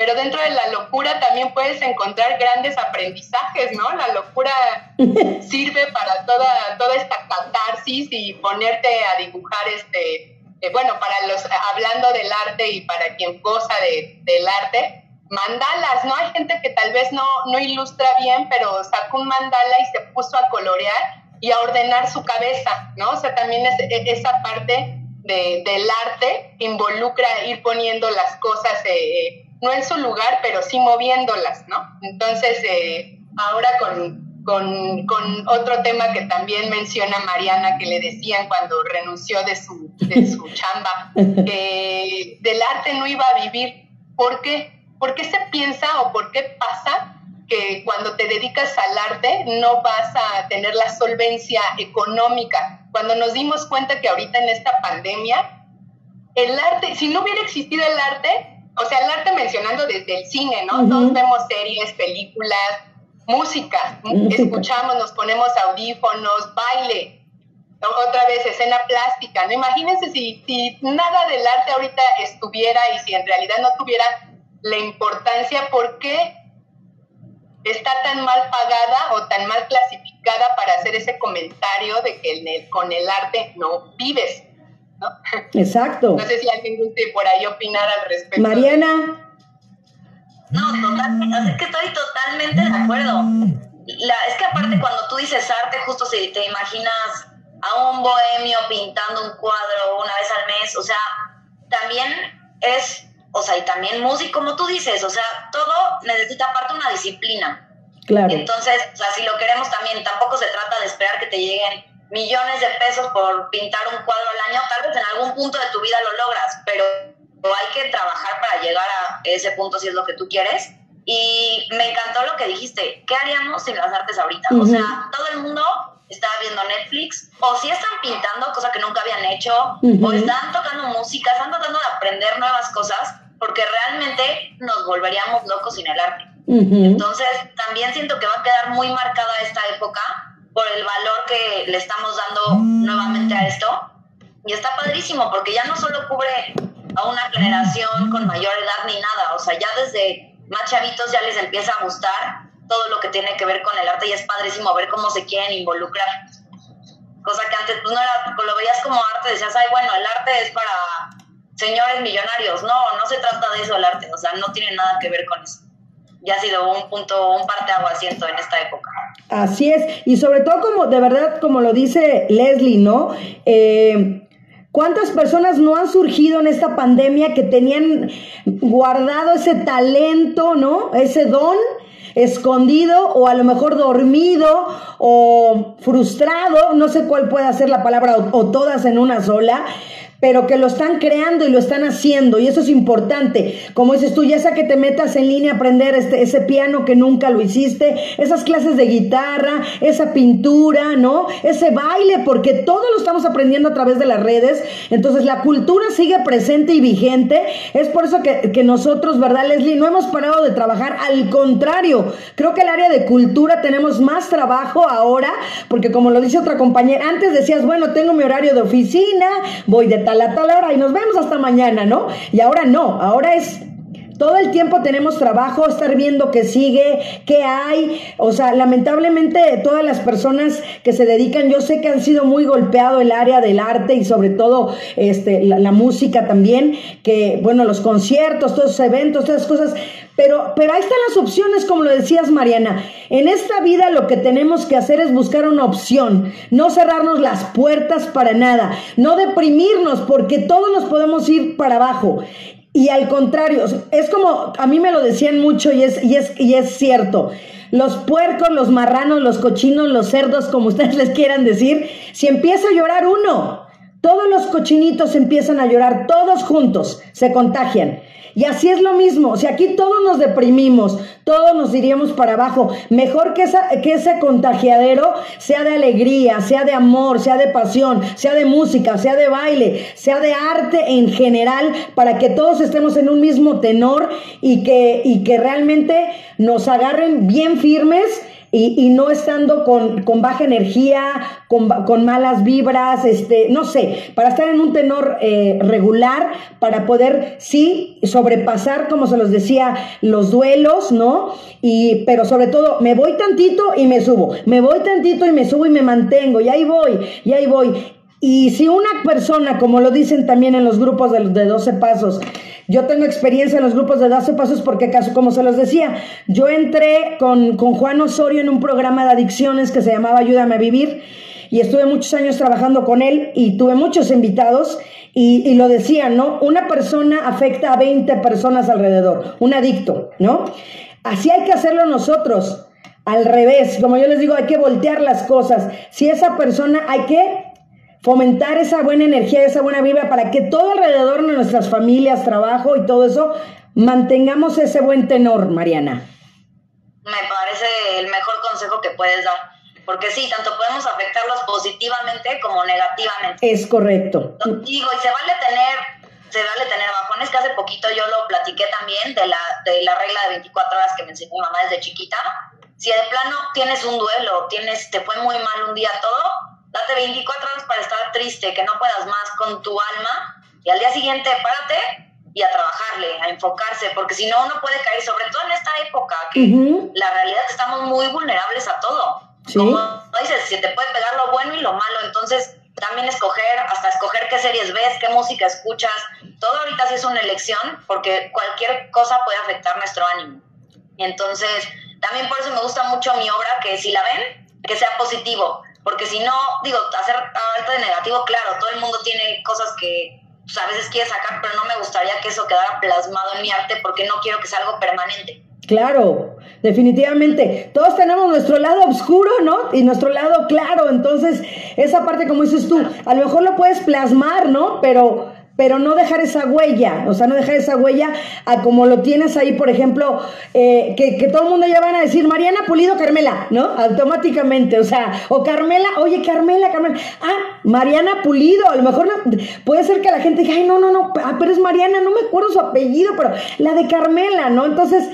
pero dentro de la locura también puedes encontrar grandes aprendizajes, ¿no? La locura sirve para toda, toda esta catarsis y ponerte a dibujar este, eh, bueno, para los, hablando del arte y para quien goza de, del arte, mandalas, ¿no? Hay gente que tal vez no, no ilustra bien, pero sacó un mandala y se puso a colorear y a ordenar su cabeza, ¿no? O sea, también es, e, esa parte de, del arte involucra ir poniendo las cosas, eh, no en su lugar, pero sí moviéndolas, ¿no? Entonces, eh, ahora con, con, con, otro tema que también menciona Mariana, que le decían cuando renunció de su, de su chamba, que del arte no iba a vivir. ¿Por qué? ¿Por qué se piensa o por qué pasa que cuando te dedicas al arte no vas a tener la solvencia económica? Cuando nos dimos cuenta que ahorita en esta pandemia, el arte, si no hubiera existido el arte, o sea, el arte mencionando desde el cine, ¿no? Todos vemos series, películas, música, escuchamos, nos ponemos audífonos, baile, otra vez escena plástica, ¿no? Imagínense si, si nada del arte ahorita estuviera y si en realidad no tuviera la importancia, ¿por qué está tan mal pagada o tan mal clasificada para hacer ese comentario de que con el arte no vives? ¿No? Exacto. No sé si alguien guste por ahí opinar al respecto. Mariana. No, totalmente, es que estoy totalmente de acuerdo. La, es que aparte cuando tú dices arte, justo si te imaginas a un bohemio pintando un cuadro una vez al mes, o sea, también es, o sea, y también música, como tú dices, o sea, todo necesita aparte una disciplina. Claro. Entonces, o sea, si lo queremos también, tampoco se trata de esperar que te lleguen millones de pesos por pintar un cuadro al año, tal vez en algún punto de tu vida lo logras, pero hay que trabajar para llegar a ese punto si es lo que tú quieres. Y me encantó lo que dijiste, ¿qué haríamos sin las artes ahorita? O sea, todo el mundo está viendo Netflix, o si están pintando, cosa que nunca habían hecho, o están tocando música, están tratando de aprender nuevas cosas, porque realmente nos volveríamos locos sin el arte. Entonces, también siento que va a quedar muy marcada esta época por el valor que le estamos dando nuevamente a esto. Y está padrísimo, porque ya no solo cubre a una generación con mayor edad ni nada. O sea, ya desde más chavitos ya les empieza a gustar todo lo que tiene que ver con el arte y es padrísimo ver cómo se quieren involucrar. Cosa que antes pues no era, lo veías como arte, decías, ay, bueno, el arte es para señores millonarios. No, no se trata de eso el arte, o sea, no tiene nada que ver con eso. Ya ha sido un punto, un parte siento en esta época. Así es, y sobre todo como, de verdad, como lo dice Leslie, ¿no? Eh, ¿Cuántas personas no han surgido en esta pandemia que tenían guardado ese talento, ¿no? Ese don escondido o a lo mejor dormido o frustrado, no sé cuál puede ser la palabra o todas en una sola, pero que lo están creando y lo están haciendo y eso es importante. Como dices tú, ya sea que te metas en línea a aprender este, ese piano que nunca lo hiciste, esas clases de guitarra, esa pintura, ¿no? Ese baile, porque todo lo estamos aprendiendo a través de las redes. Entonces la cultura sigue presente y vigente. Es por eso que, que nosotros, ¿verdad, Leslie? No hemos parado de trabajar. Al contrario, creo que el área de cultura tenemos más trabajo ahora, porque como lo dice otra compañera, antes decías, bueno, tengo mi horario de oficina, voy de a la tal hora y nos vemos hasta mañana, ¿no? Y ahora no, ahora es todo el tiempo tenemos trabajo, estar viendo qué sigue, qué hay. O sea, lamentablemente todas las personas que se dedican, yo sé que han sido muy golpeado el área del arte y sobre todo este, la, música también, que bueno, los conciertos, todos los eventos, todas esas cosas. Pero, pero ahí están las opciones, como lo decías, Mariana. En esta vida lo que tenemos que hacer es buscar una opción, no cerrarnos las puertas para nada, no deprimirnos, porque todos nos podemos ir para abajo. Y al contrario, es como, a mí me lo decían mucho y es, y es, y es cierto. Los puercos, los marranos, los cochinos, los cerdos, como ustedes les quieran decir, si empieza a llorar uno, todos los cochinitos empiezan a llorar, todos juntos, se contagian. Y así es lo mismo, si aquí todos nos deprimimos, todos nos iríamos para abajo, mejor que, que ese contagiadero sea de alegría, sea de amor, sea de pasión, sea de música, sea de baile, sea de arte en general, para que todos estemos en un mismo tenor y que, y que realmente nos agarren bien firmes y, no estando con, baja energía, con, malas vibras, este, no sé, para estar en un tenor eh, regular, para poder, sí, sobrepasar, como se los decía, los duelos, ¿no? Y, pero sobre todo, me voy tantito y me subo, me voy tantito y me subo y me mantengo, y ahí voy, y ahí voy. Y si una persona, como lo dicen también en los grupos de, de 12 pasos, yo tengo experiencia en los grupos de 12 pasos porque, como se los decía, yo entré con, Juan Osorio en un programa de adicciones que se llamaba Ayúdame a Vivir y estuve muchos años trabajando con él y tuve muchos invitados y, y, lo decía, ¿no? Una persona afecta a 20 personas alrededor, un adicto, ¿no? Así hay que hacerlo nosotros, al revés, como yo les digo, hay que voltear las cosas. Si esa persona hay que fomentar esa buena energía, esa buena vibra para que todo alrededor de nuestras familias, trabajo y todo eso, mantengamos ese buen tenor, Mariana. Me parece el mejor consejo que puedes dar. Porque sí, tanto podemos afectarlos positivamente como negativamente. Es correcto. Digo, y se vale tener, se vale tener bajones, que hace poquito yo lo platiqué también de la, de la regla de 24 horas que me enseñó mi mamá desde chiquita. Si de plano tienes un duelo, tienes, te fue muy mal un día todo, Date 24 horas para estar triste, que no puedas más con tu alma y al día siguiente párate y a trabajarle, a enfocarse, porque si no uno puede caer, sobre todo en esta época, que la realidad es que estamos muy vulnerables a todo. Como dices, se te puede pegar lo bueno y lo malo, entonces también escoger, hasta escoger qué series ves, qué música escuchas, todo ahorita sí es una elección, porque cualquier cosa puede afectar nuestro ánimo. Entonces, también por eso me gusta mucho mi obra, que si la ven, que sea positivo, porque si no, digo, hacer arte de negativo, claro, todo el mundo tiene cosas que pues, a veces quiere sacar, pero no me gustaría que eso quedara plasmado en mi arte porque no quiero que sea algo permanente. Claro, definitivamente. Todos tenemos nuestro lado oscuro, ¿no? Y nuestro lado claro. Entonces, esa parte, como dices tú, a lo mejor lo puedes plasmar, ¿no? Pero pero no dejar esa huella, o sea, no dejar esa huella a como lo tienes ahí, por ejemplo, eh, que, todo el mundo ya van a decir, Mariana Pulido, Carmela, ¿no? Automáticamente, o sea, o Carmela, oye, Carmela, Carmela, ah, Mariana Pulido, a lo mejor puede ser que la gente diga, ay, no, no, no, ah, pero es Mariana, no me acuerdo su apellido, pero la de Carmela, ¿no? Entonces,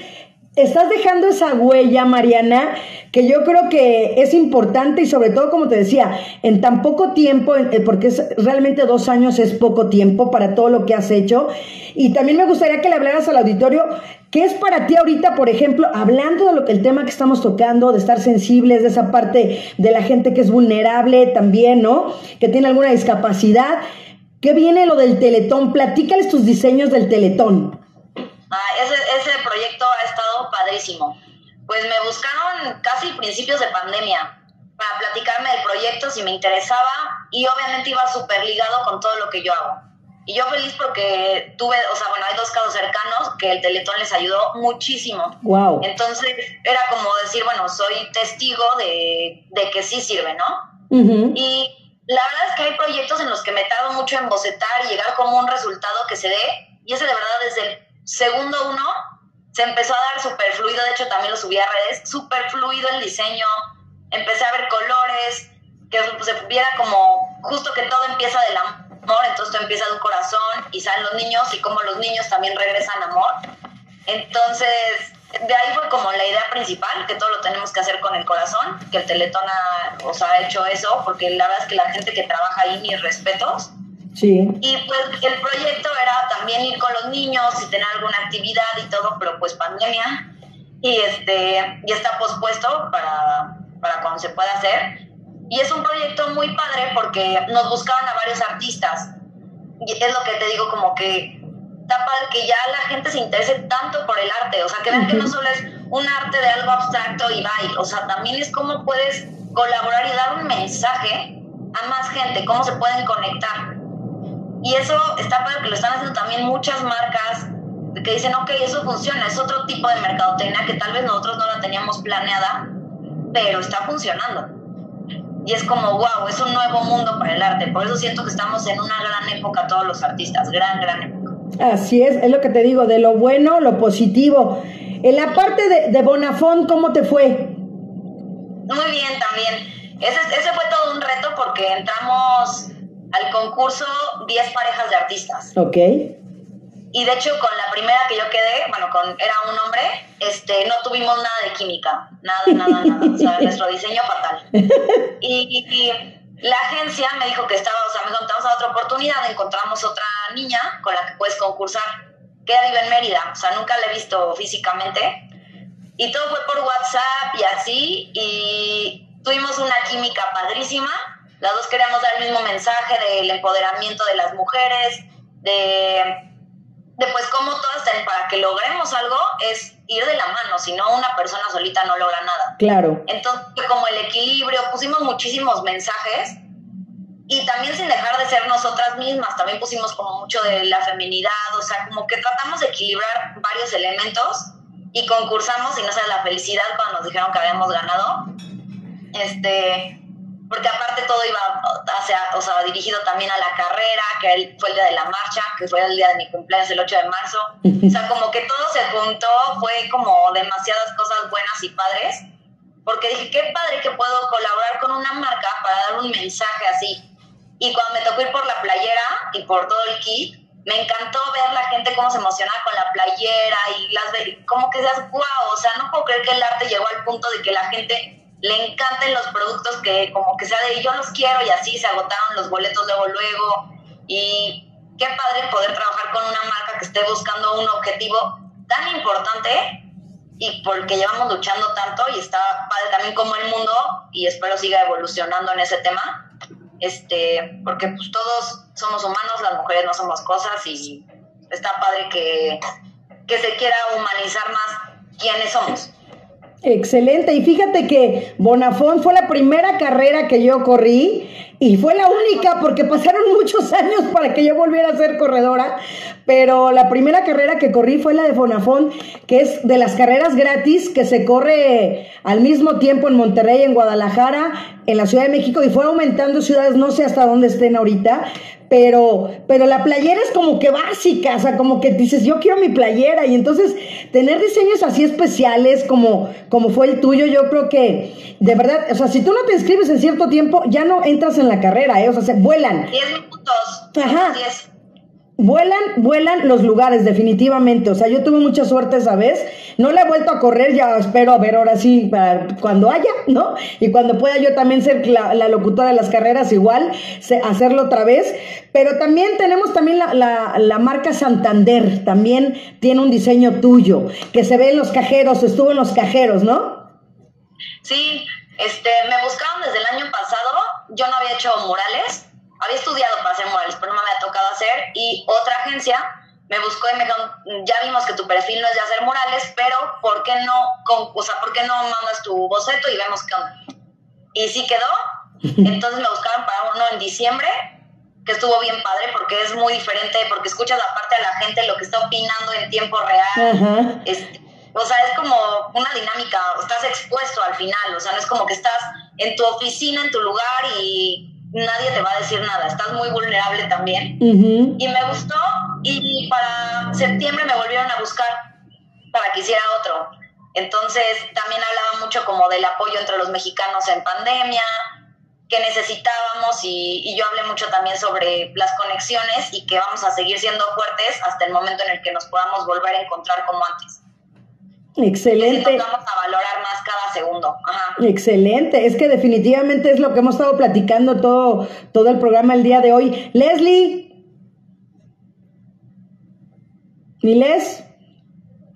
estás dejando esa huella, Mariana, que yo creo que es importante y sobre todo, como te decía, en tan poco tiempo, eh, porque es, realmente dos años es poco tiempo para todo lo que has hecho. Y también me gustaría que le hablaras al auditorio, ¿qué es para ti ahorita, por ejemplo, hablando de lo que el tema que estamos tocando, de estar sensibles, de esa parte de la gente que es vulnerable también, ¿no? Que tiene alguna discapacidad. ¿Qué viene lo del teletón? Platícales tus diseños del teletón. Ah, ese, ese proyecto ha estado padrísimo. Pues me buscaron casi principios de pandemia para platicarme del proyecto si me interesaba y obviamente iba súper ligado con todo lo que yo hago. Y yo feliz porque tuve, o sea, bueno, hay dos casos cercanos que el Teletón les ayudó muchísimo. Wow. Entonces era como decir, bueno, soy testigo de, de que sí sirve, ¿no? Y la verdad es que hay proyectos en los que me tardo mucho en bocetar y llegar como un resultado que se dé. Y ese de verdad desde el segundo uno se empezó a dar súper fluido, de hecho también lo subí a redes, súper fluido el diseño, empecé a ver colores, que se viera como justo que todo empieza del amor, entonces todo empieza de un corazón y salen los niños y como los niños también regresan amor. Entonces, de ahí fue como la idea principal, que todo lo tenemos que hacer con el corazón, que el Teletón ha, ha hecho eso, porque la verdad es que la gente que trabaja ahí, mis respetos, y pues el proyecto era también ir con los niños y tener alguna actividad y todo, pero pues pandemia. Y, este, y está pospuesto para, para cuando se pueda hacer. Y es un proyecto muy padre porque nos buscaban a varios artistas. Y es lo que te digo, como que está padre que ya la gente se interese tanto por el arte. O sea, que vean que no solo es un arte de algo abstracto y bye. O sea, también es cómo puedes colaborar y dar un mensaje a más gente, cómo se pueden conectar. Y eso está para que lo están haciendo también muchas marcas que dicen, ok, eso funciona, es otro tipo de mercadotecnia que tal vez nosotros no la teníamos planeada, pero está funcionando. y es como, wow, es un nuevo mundo para el arte. Por eso siento que estamos en una gran época todos los artistas, gran, gran época. Así es, es lo que te digo, de lo bueno, lo positivo. En la parte de, de Bonafont, ¿cómo te fue? Muy bien también. Ese, ese fue todo un reto porque entramos al concurso 10 parejas de artistas. Ok. Y de hecho, con la primera que yo quedé, bueno, con era un hombre, este, no tuvimos nada de química, nada, nada, nada. O sea, nuestro diseño fatal. Y, y, la agencia me dijo que estaba, o sea, me contamos a otra oportunidad, encontramos otra niña con la que puedes concursar, que vive en Mérida, o sea, nunca la he visto físicamente. Y todo fue por WhatsApp y así, y tuvimos una química padrísima. Las dos queríamos dar el mismo mensaje del empoderamiento de las mujeres, de de pues como todas, para que logremos algo es ir de la mano, si no una persona solita no logra nada. Claro. Entonces, como el equilibrio, pusimos muchísimos mensajes y también sin dejar de ser nosotras mismas, también pusimos como mucho de la feminidad, o sea, como que tratamos de equilibrar varios elementos y concursamos y no sé, la felicidad cuando nos dijeron que habíamos ganado. Este, porque aparte todo iba hacia, o sea, dirigido también a la carrera, que fue el día de la marcha, que fue el día de mi cumpleaños, el 8 de marzo. O sea, como que todo se juntó, fue como demasiadas cosas buenas y padres, porque dije, qué padre que puedo colaborar con una marca para dar un mensaje así. Y cuando me tocó ir por la playera y por todo el kit, me encantó ver la gente cómo se emocionaba con la playera y las como que seas wow, o sea, no puedo creer que el arte llegó al punto de que la gente le encanten los productos que como que sea de yo los quiero y así se agotaron los boletos luego, luego. Y qué padre poder trabajar con una marca que esté buscando un objetivo tan importante y porque llevamos luchando tanto y está padre también como el mundo y espero siga evolucionando en ese tema. Este, porque pues todos somos humanos, las mujeres no somos cosas y está padre que, que se quiera humanizar más quiénes somos. Excelente. Y fíjate que Bonafont fue la primera carrera que yo corrí y fue la única porque pasaron muchos años para que yo volviera a ser corredora. Pero la primera carrera que corrí fue la de Bonafont, que es de las carreras gratis que se corre al mismo tiempo en Monterrey, en Guadalajara, en la Ciudad de México y fue aumentando ciudades, no sé hasta dónde estén ahorita, pero, pero la playera es como que básica, o sea, como que dices, yo quiero mi playera, y entonces tener diseños así especiales como, como fue el tuyo, yo creo que, de verdad, o sea, si tú no te inscribes en cierto tiempo, ya no entras en la carrera, ¿eh? o sea, se vuelan. 10 minutos. Ajá. Vuelan, vuelan los lugares, definitivamente. O sea, yo tuve mucha suerte esa vez. No la he vuelto a correr, ya espero a ver ahora sí, para cuando haya, ¿no? Y cuando pueda yo también ser la, locutora de las carreras, igual, hacerlo otra vez. Pero también tenemos también la, la, marca Santander, también tiene un diseño tuyo, que se ve en los cajeros, estuvo en los cajeros, ¿no? Sí, este, me buscaron desde el año pasado, yo no había hecho murales había estudiado para hacer murales, pero no me había tocado hacer. Y otra agencia me buscó y me dijo, ya vimos que tu perfil no es de hacer murales, pero ¿por qué no, con, o sea, ¿por qué no mandas tu boceto y vemos qué onda? Y sí quedó. Entonces me buscaron para uno en diciembre, que estuvo bien padre porque es muy diferente, porque escuchas aparte a la gente lo que está opinando en tiempo real. o sea, es como una dinámica, estás expuesto al final, o sea, no es como que estás en tu oficina, en tu lugar y nadie te va a decir nada, estás muy vulnerable también. Y me gustó y para septiembre me volvieron a buscar para que hiciera otro. Entonces también hablaba mucho como del apoyo entre los mexicanos en pandemia, que necesitábamos y, y, yo hablé mucho también sobre las conexiones y que vamos a seguir siendo fuertes hasta el momento en el que nos podamos volver a encontrar como antes. Excelente. vamos a valorar más cada segundo. Excelente. Es que definitivamente es lo que hemos estado platicando todo, todo el programa el día de hoy. Leslie. ¿Niles?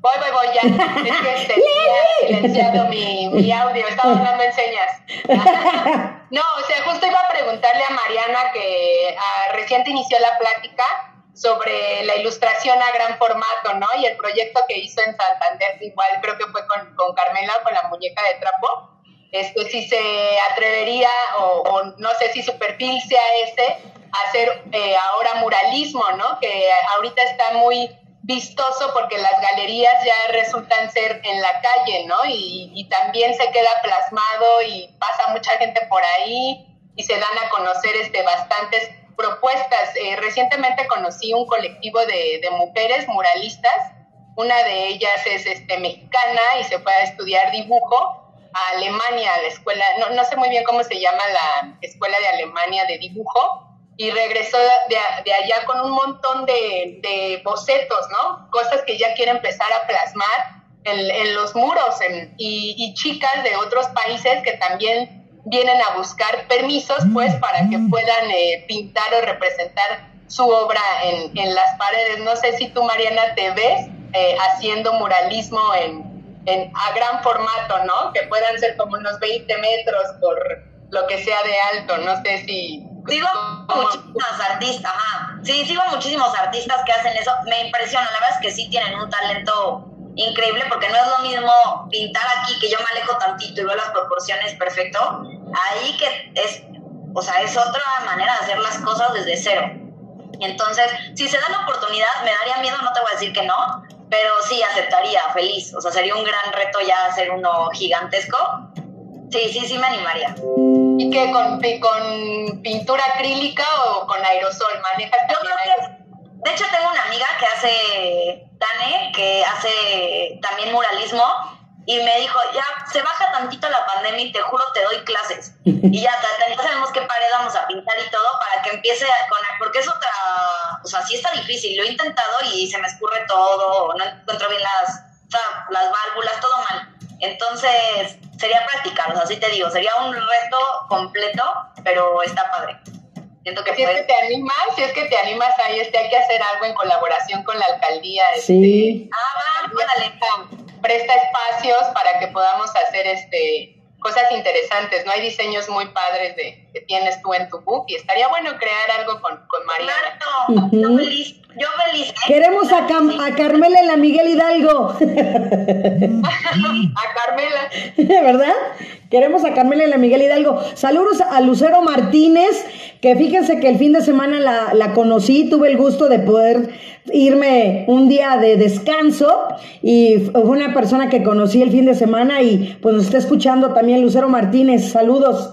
Voy, voy, voy, ya. Es que silenciado mi, mi audio, estaba hablando en señas. no, o sea, justo iba a preguntarle a Mariana que uh, recién inició la plática sobre la ilustración a gran formato, ¿no? Y el proyecto que hizo en Santander, igual creo que fue con, con Carmela, con la muñeca de trapo, este, si se atrevería, o, no sé si su perfil sea ese, hacer eh, ahora muralismo, ¿no? Que ahorita está muy vistoso porque las galerías ya resultan ser en la calle, ¿no? Y, y, también se queda plasmado y pasa mucha gente por ahí y se dan a conocer este, bastantes propuestas. Eh, recientemente conocí un colectivo de, mujeres muralistas, una de ellas es este, mexicana y se fue a estudiar dibujo a Alemania, a la escuela, no, no sé muy bien cómo se llama la escuela de Alemania de dibujo, y regresó de, de, allá con un montón de, de, bocetos, ¿no? Cosas que ya quiere empezar a plasmar en, los muros y, chicas de otros países que también vienen a buscar permisos, pues, para que puedan eh, pintar o representar su obra en, en, las paredes. No sé si tú, Mariana, te ves eh, haciendo muralismo en, en, a gran formato, ¿no? Que puedan ser como unos 20 metros por lo que sea de alto. No sé si Sigo muchísimos artistas, ajá. Sí, sigo muchísimos artistas que hacen eso. Me impresiona, la verdad es que sí tienen un talento increíble porque no es lo mismo pintar aquí que yo me alejo tantito y veo las proporciones perfecto. Ahí que es, o sea, es otra manera de hacer las cosas desde cero. Entonces, si se da la oportunidad, me daría miedo, no te voy a decir que no, pero sí aceptaría, feliz. O sea, sería un gran reto ya hacer uno gigantesco. Sí, sí, sí me animaría. ¿Y qué? ¿Con, con pintura acrílica o con aerosol? ¿Manejas Yo creo que, de hecho, tengo una amiga que hace, Tane, que hace también muralismo, y me dijo, ya, se baja tantito la pandemia y te juro te doy clases. y ya, ya sabemos qué pared vamos a pintar y todo para que empiece a con porque es otra, o sea, sí está difícil, lo he intentado y se me escurre todo, no encuentro bien las, las válvulas, todo mal. Entonces, sería practicarlos, así te digo, sería un reto completo, pero está padre. Siento que si es que te animas, si es que te animas ahí, este, hay que hacer algo en colaboración con la alcaldía. Sí. Este, ah, va, Presta espacios para que podamos hacer este cosas interesantes, ¿no? Hay diseños muy padres de, que tienes tú en tu book y estaría bueno crear algo con, con Mariana. Claro, yo feliz, yo feliz. Queremos a, Cam a Carmela en la Miguel Hidalgo. a Carmela. ¿Verdad? Queremos a Carmela en la Miguel Hidalgo. Saludos a Lucero Martínez, que fíjense que el fin de semana la, la conocí, tuve el gusto de poder irme un día de descanso y fue una persona que conocí el fin de semana y pues nos está escuchando también Lucero Martínez, saludos.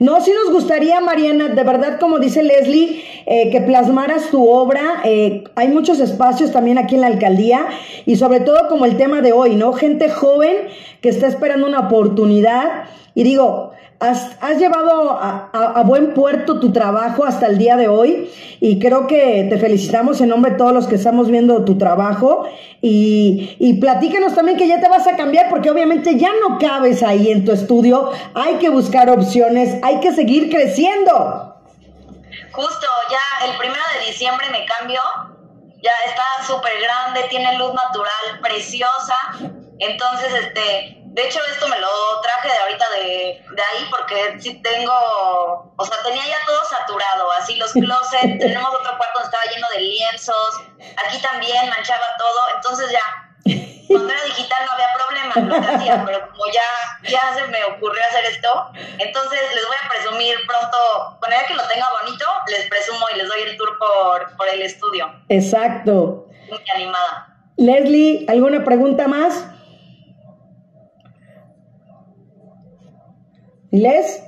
No, sí nos gustaría, Mariana, de verdad, como dice Leslie, eh, que plasmaras tu obra. Eh, hay muchos espacios también aquí en la alcaldía y sobre todo como el tema de hoy, ¿no? Gente joven que está esperando una oportunidad. Y digo, Has, llevado a, buen puerto tu trabajo hasta el día de hoy y creo que te felicitamos en nombre de todos los que estamos viendo tu trabajo. Y, y platícanos también que ya te vas a cambiar porque obviamente ya no cabes ahí en tu estudio, hay que buscar opciones, hay que seguir creciendo. Justo, ya el primero de diciembre me cambio, ya está súper grande, tiene luz natural preciosa, entonces este de hecho, esto me lo traje de ahorita de, de ahí porque sí tengo, o sea, tenía ya todo saturado, así los closets, tenemos otro cuarto donde estaba lleno de lienzos, aquí también manchaba todo, entonces ya, cuando era digital no había problema lo que hacía, pero como ya, ya se me ocurrió hacer esto, entonces les voy a presumir pronto, cuando ya que lo tenga bonito, les presumo y les doy el tour por, por el estudio. Exacto. Muy animada. Leslie, ¿alguna pregunta más? Les.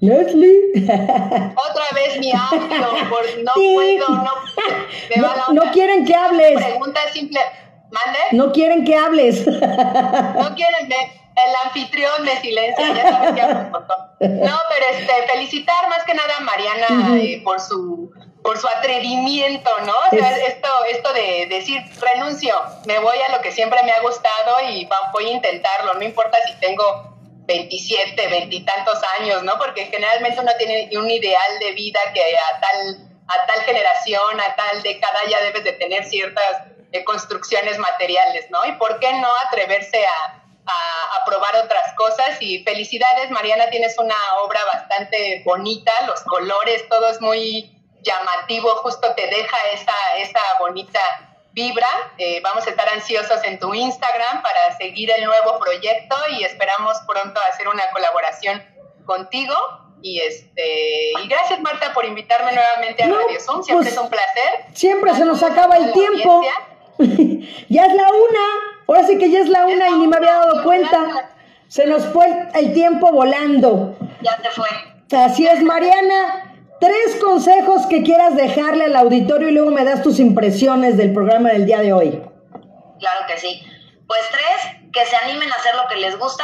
Leslie. Otra vez mi audio, por, no sí. puedo, no, no, no, quieren que hables. Pregunta simple. ¿Mande? No quieren que hables. No quieren que el anfitrión me silencia, ya sabes que un montón. No, pero este, felicitar más que nada a Mariana uh -huh. eh, por su por su atrevimiento, ¿no? O sea, es... esto, esto de decir, renuncio, me voy a lo que siempre me ha gustado y voy a intentarlo, no importa si tengo 27, veintitantos años, ¿no? Porque generalmente uno tiene un ideal de vida que a tal, a tal generación, a tal década ya debes de tener ciertas eh, construcciones materiales, ¿no? Y por qué no atreverse a, a, a, probar otras cosas y felicidades, Mariana, tienes una obra bastante bonita, los colores, todo es muy llamativo, justo te deja esa, esa bonita vibra. Eh, vamos a estar ansiosos en tu Instagram para seguir el nuevo proyecto y esperamos pronto hacer una colaboración contigo. Y este y gracias Marta por invitarme nuevamente a Radio Zoom, siempre pues, es un placer. Siempre se nos acaba el tiempo. ya es la una, ahora sí que ya es la una y ni me había dado cuenta. Se nos fue el tiempo volando. Ya se fue. Así es, Mariana. Tres consejos que quieras dejarle al auditorio y luego me das tus impresiones del programa del día de hoy. Claro que sí. Pues tres, que se animen a hacer lo que les gusta.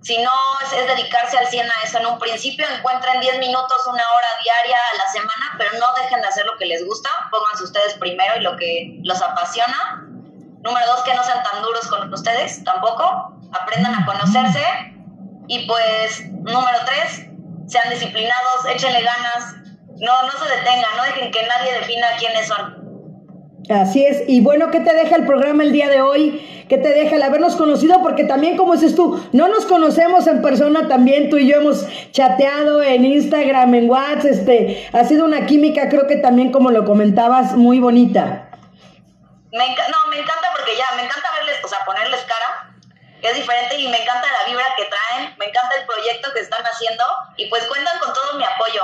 Si no es, dedicarse al 100 a eso en un principio, encuentren 10 minutos, una hora diaria a la semana, pero no dejen de hacer lo que les gusta. Pónganse ustedes primero y lo que los apasiona. Número dos, que no sean tan duros con ustedes tampoco. Aprendan a conocerse. Y pues, número tres, sean disciplinados, échenle ganas, no, no se detengan, no dejen que nadie defina quiénes son. Así es, y bueno, ¿qué te deja el programa el día de hoy? ¿Qué te deja el habernos conocido? Porque también, como dices tú, no nos conocemos en persona, también tú y yo hemos chateado en Instagram, en WhatsApp, este, ha sido una química, creo que también, como lo comentabas, muy bonita. Me no, me encanta porque ya, me encanta verles, o sea, ponerles cara, que es diferente y me encanta la vibra que traen, me encanta el proyecto que están haciendo y pues cuentan con todo mi apoyo.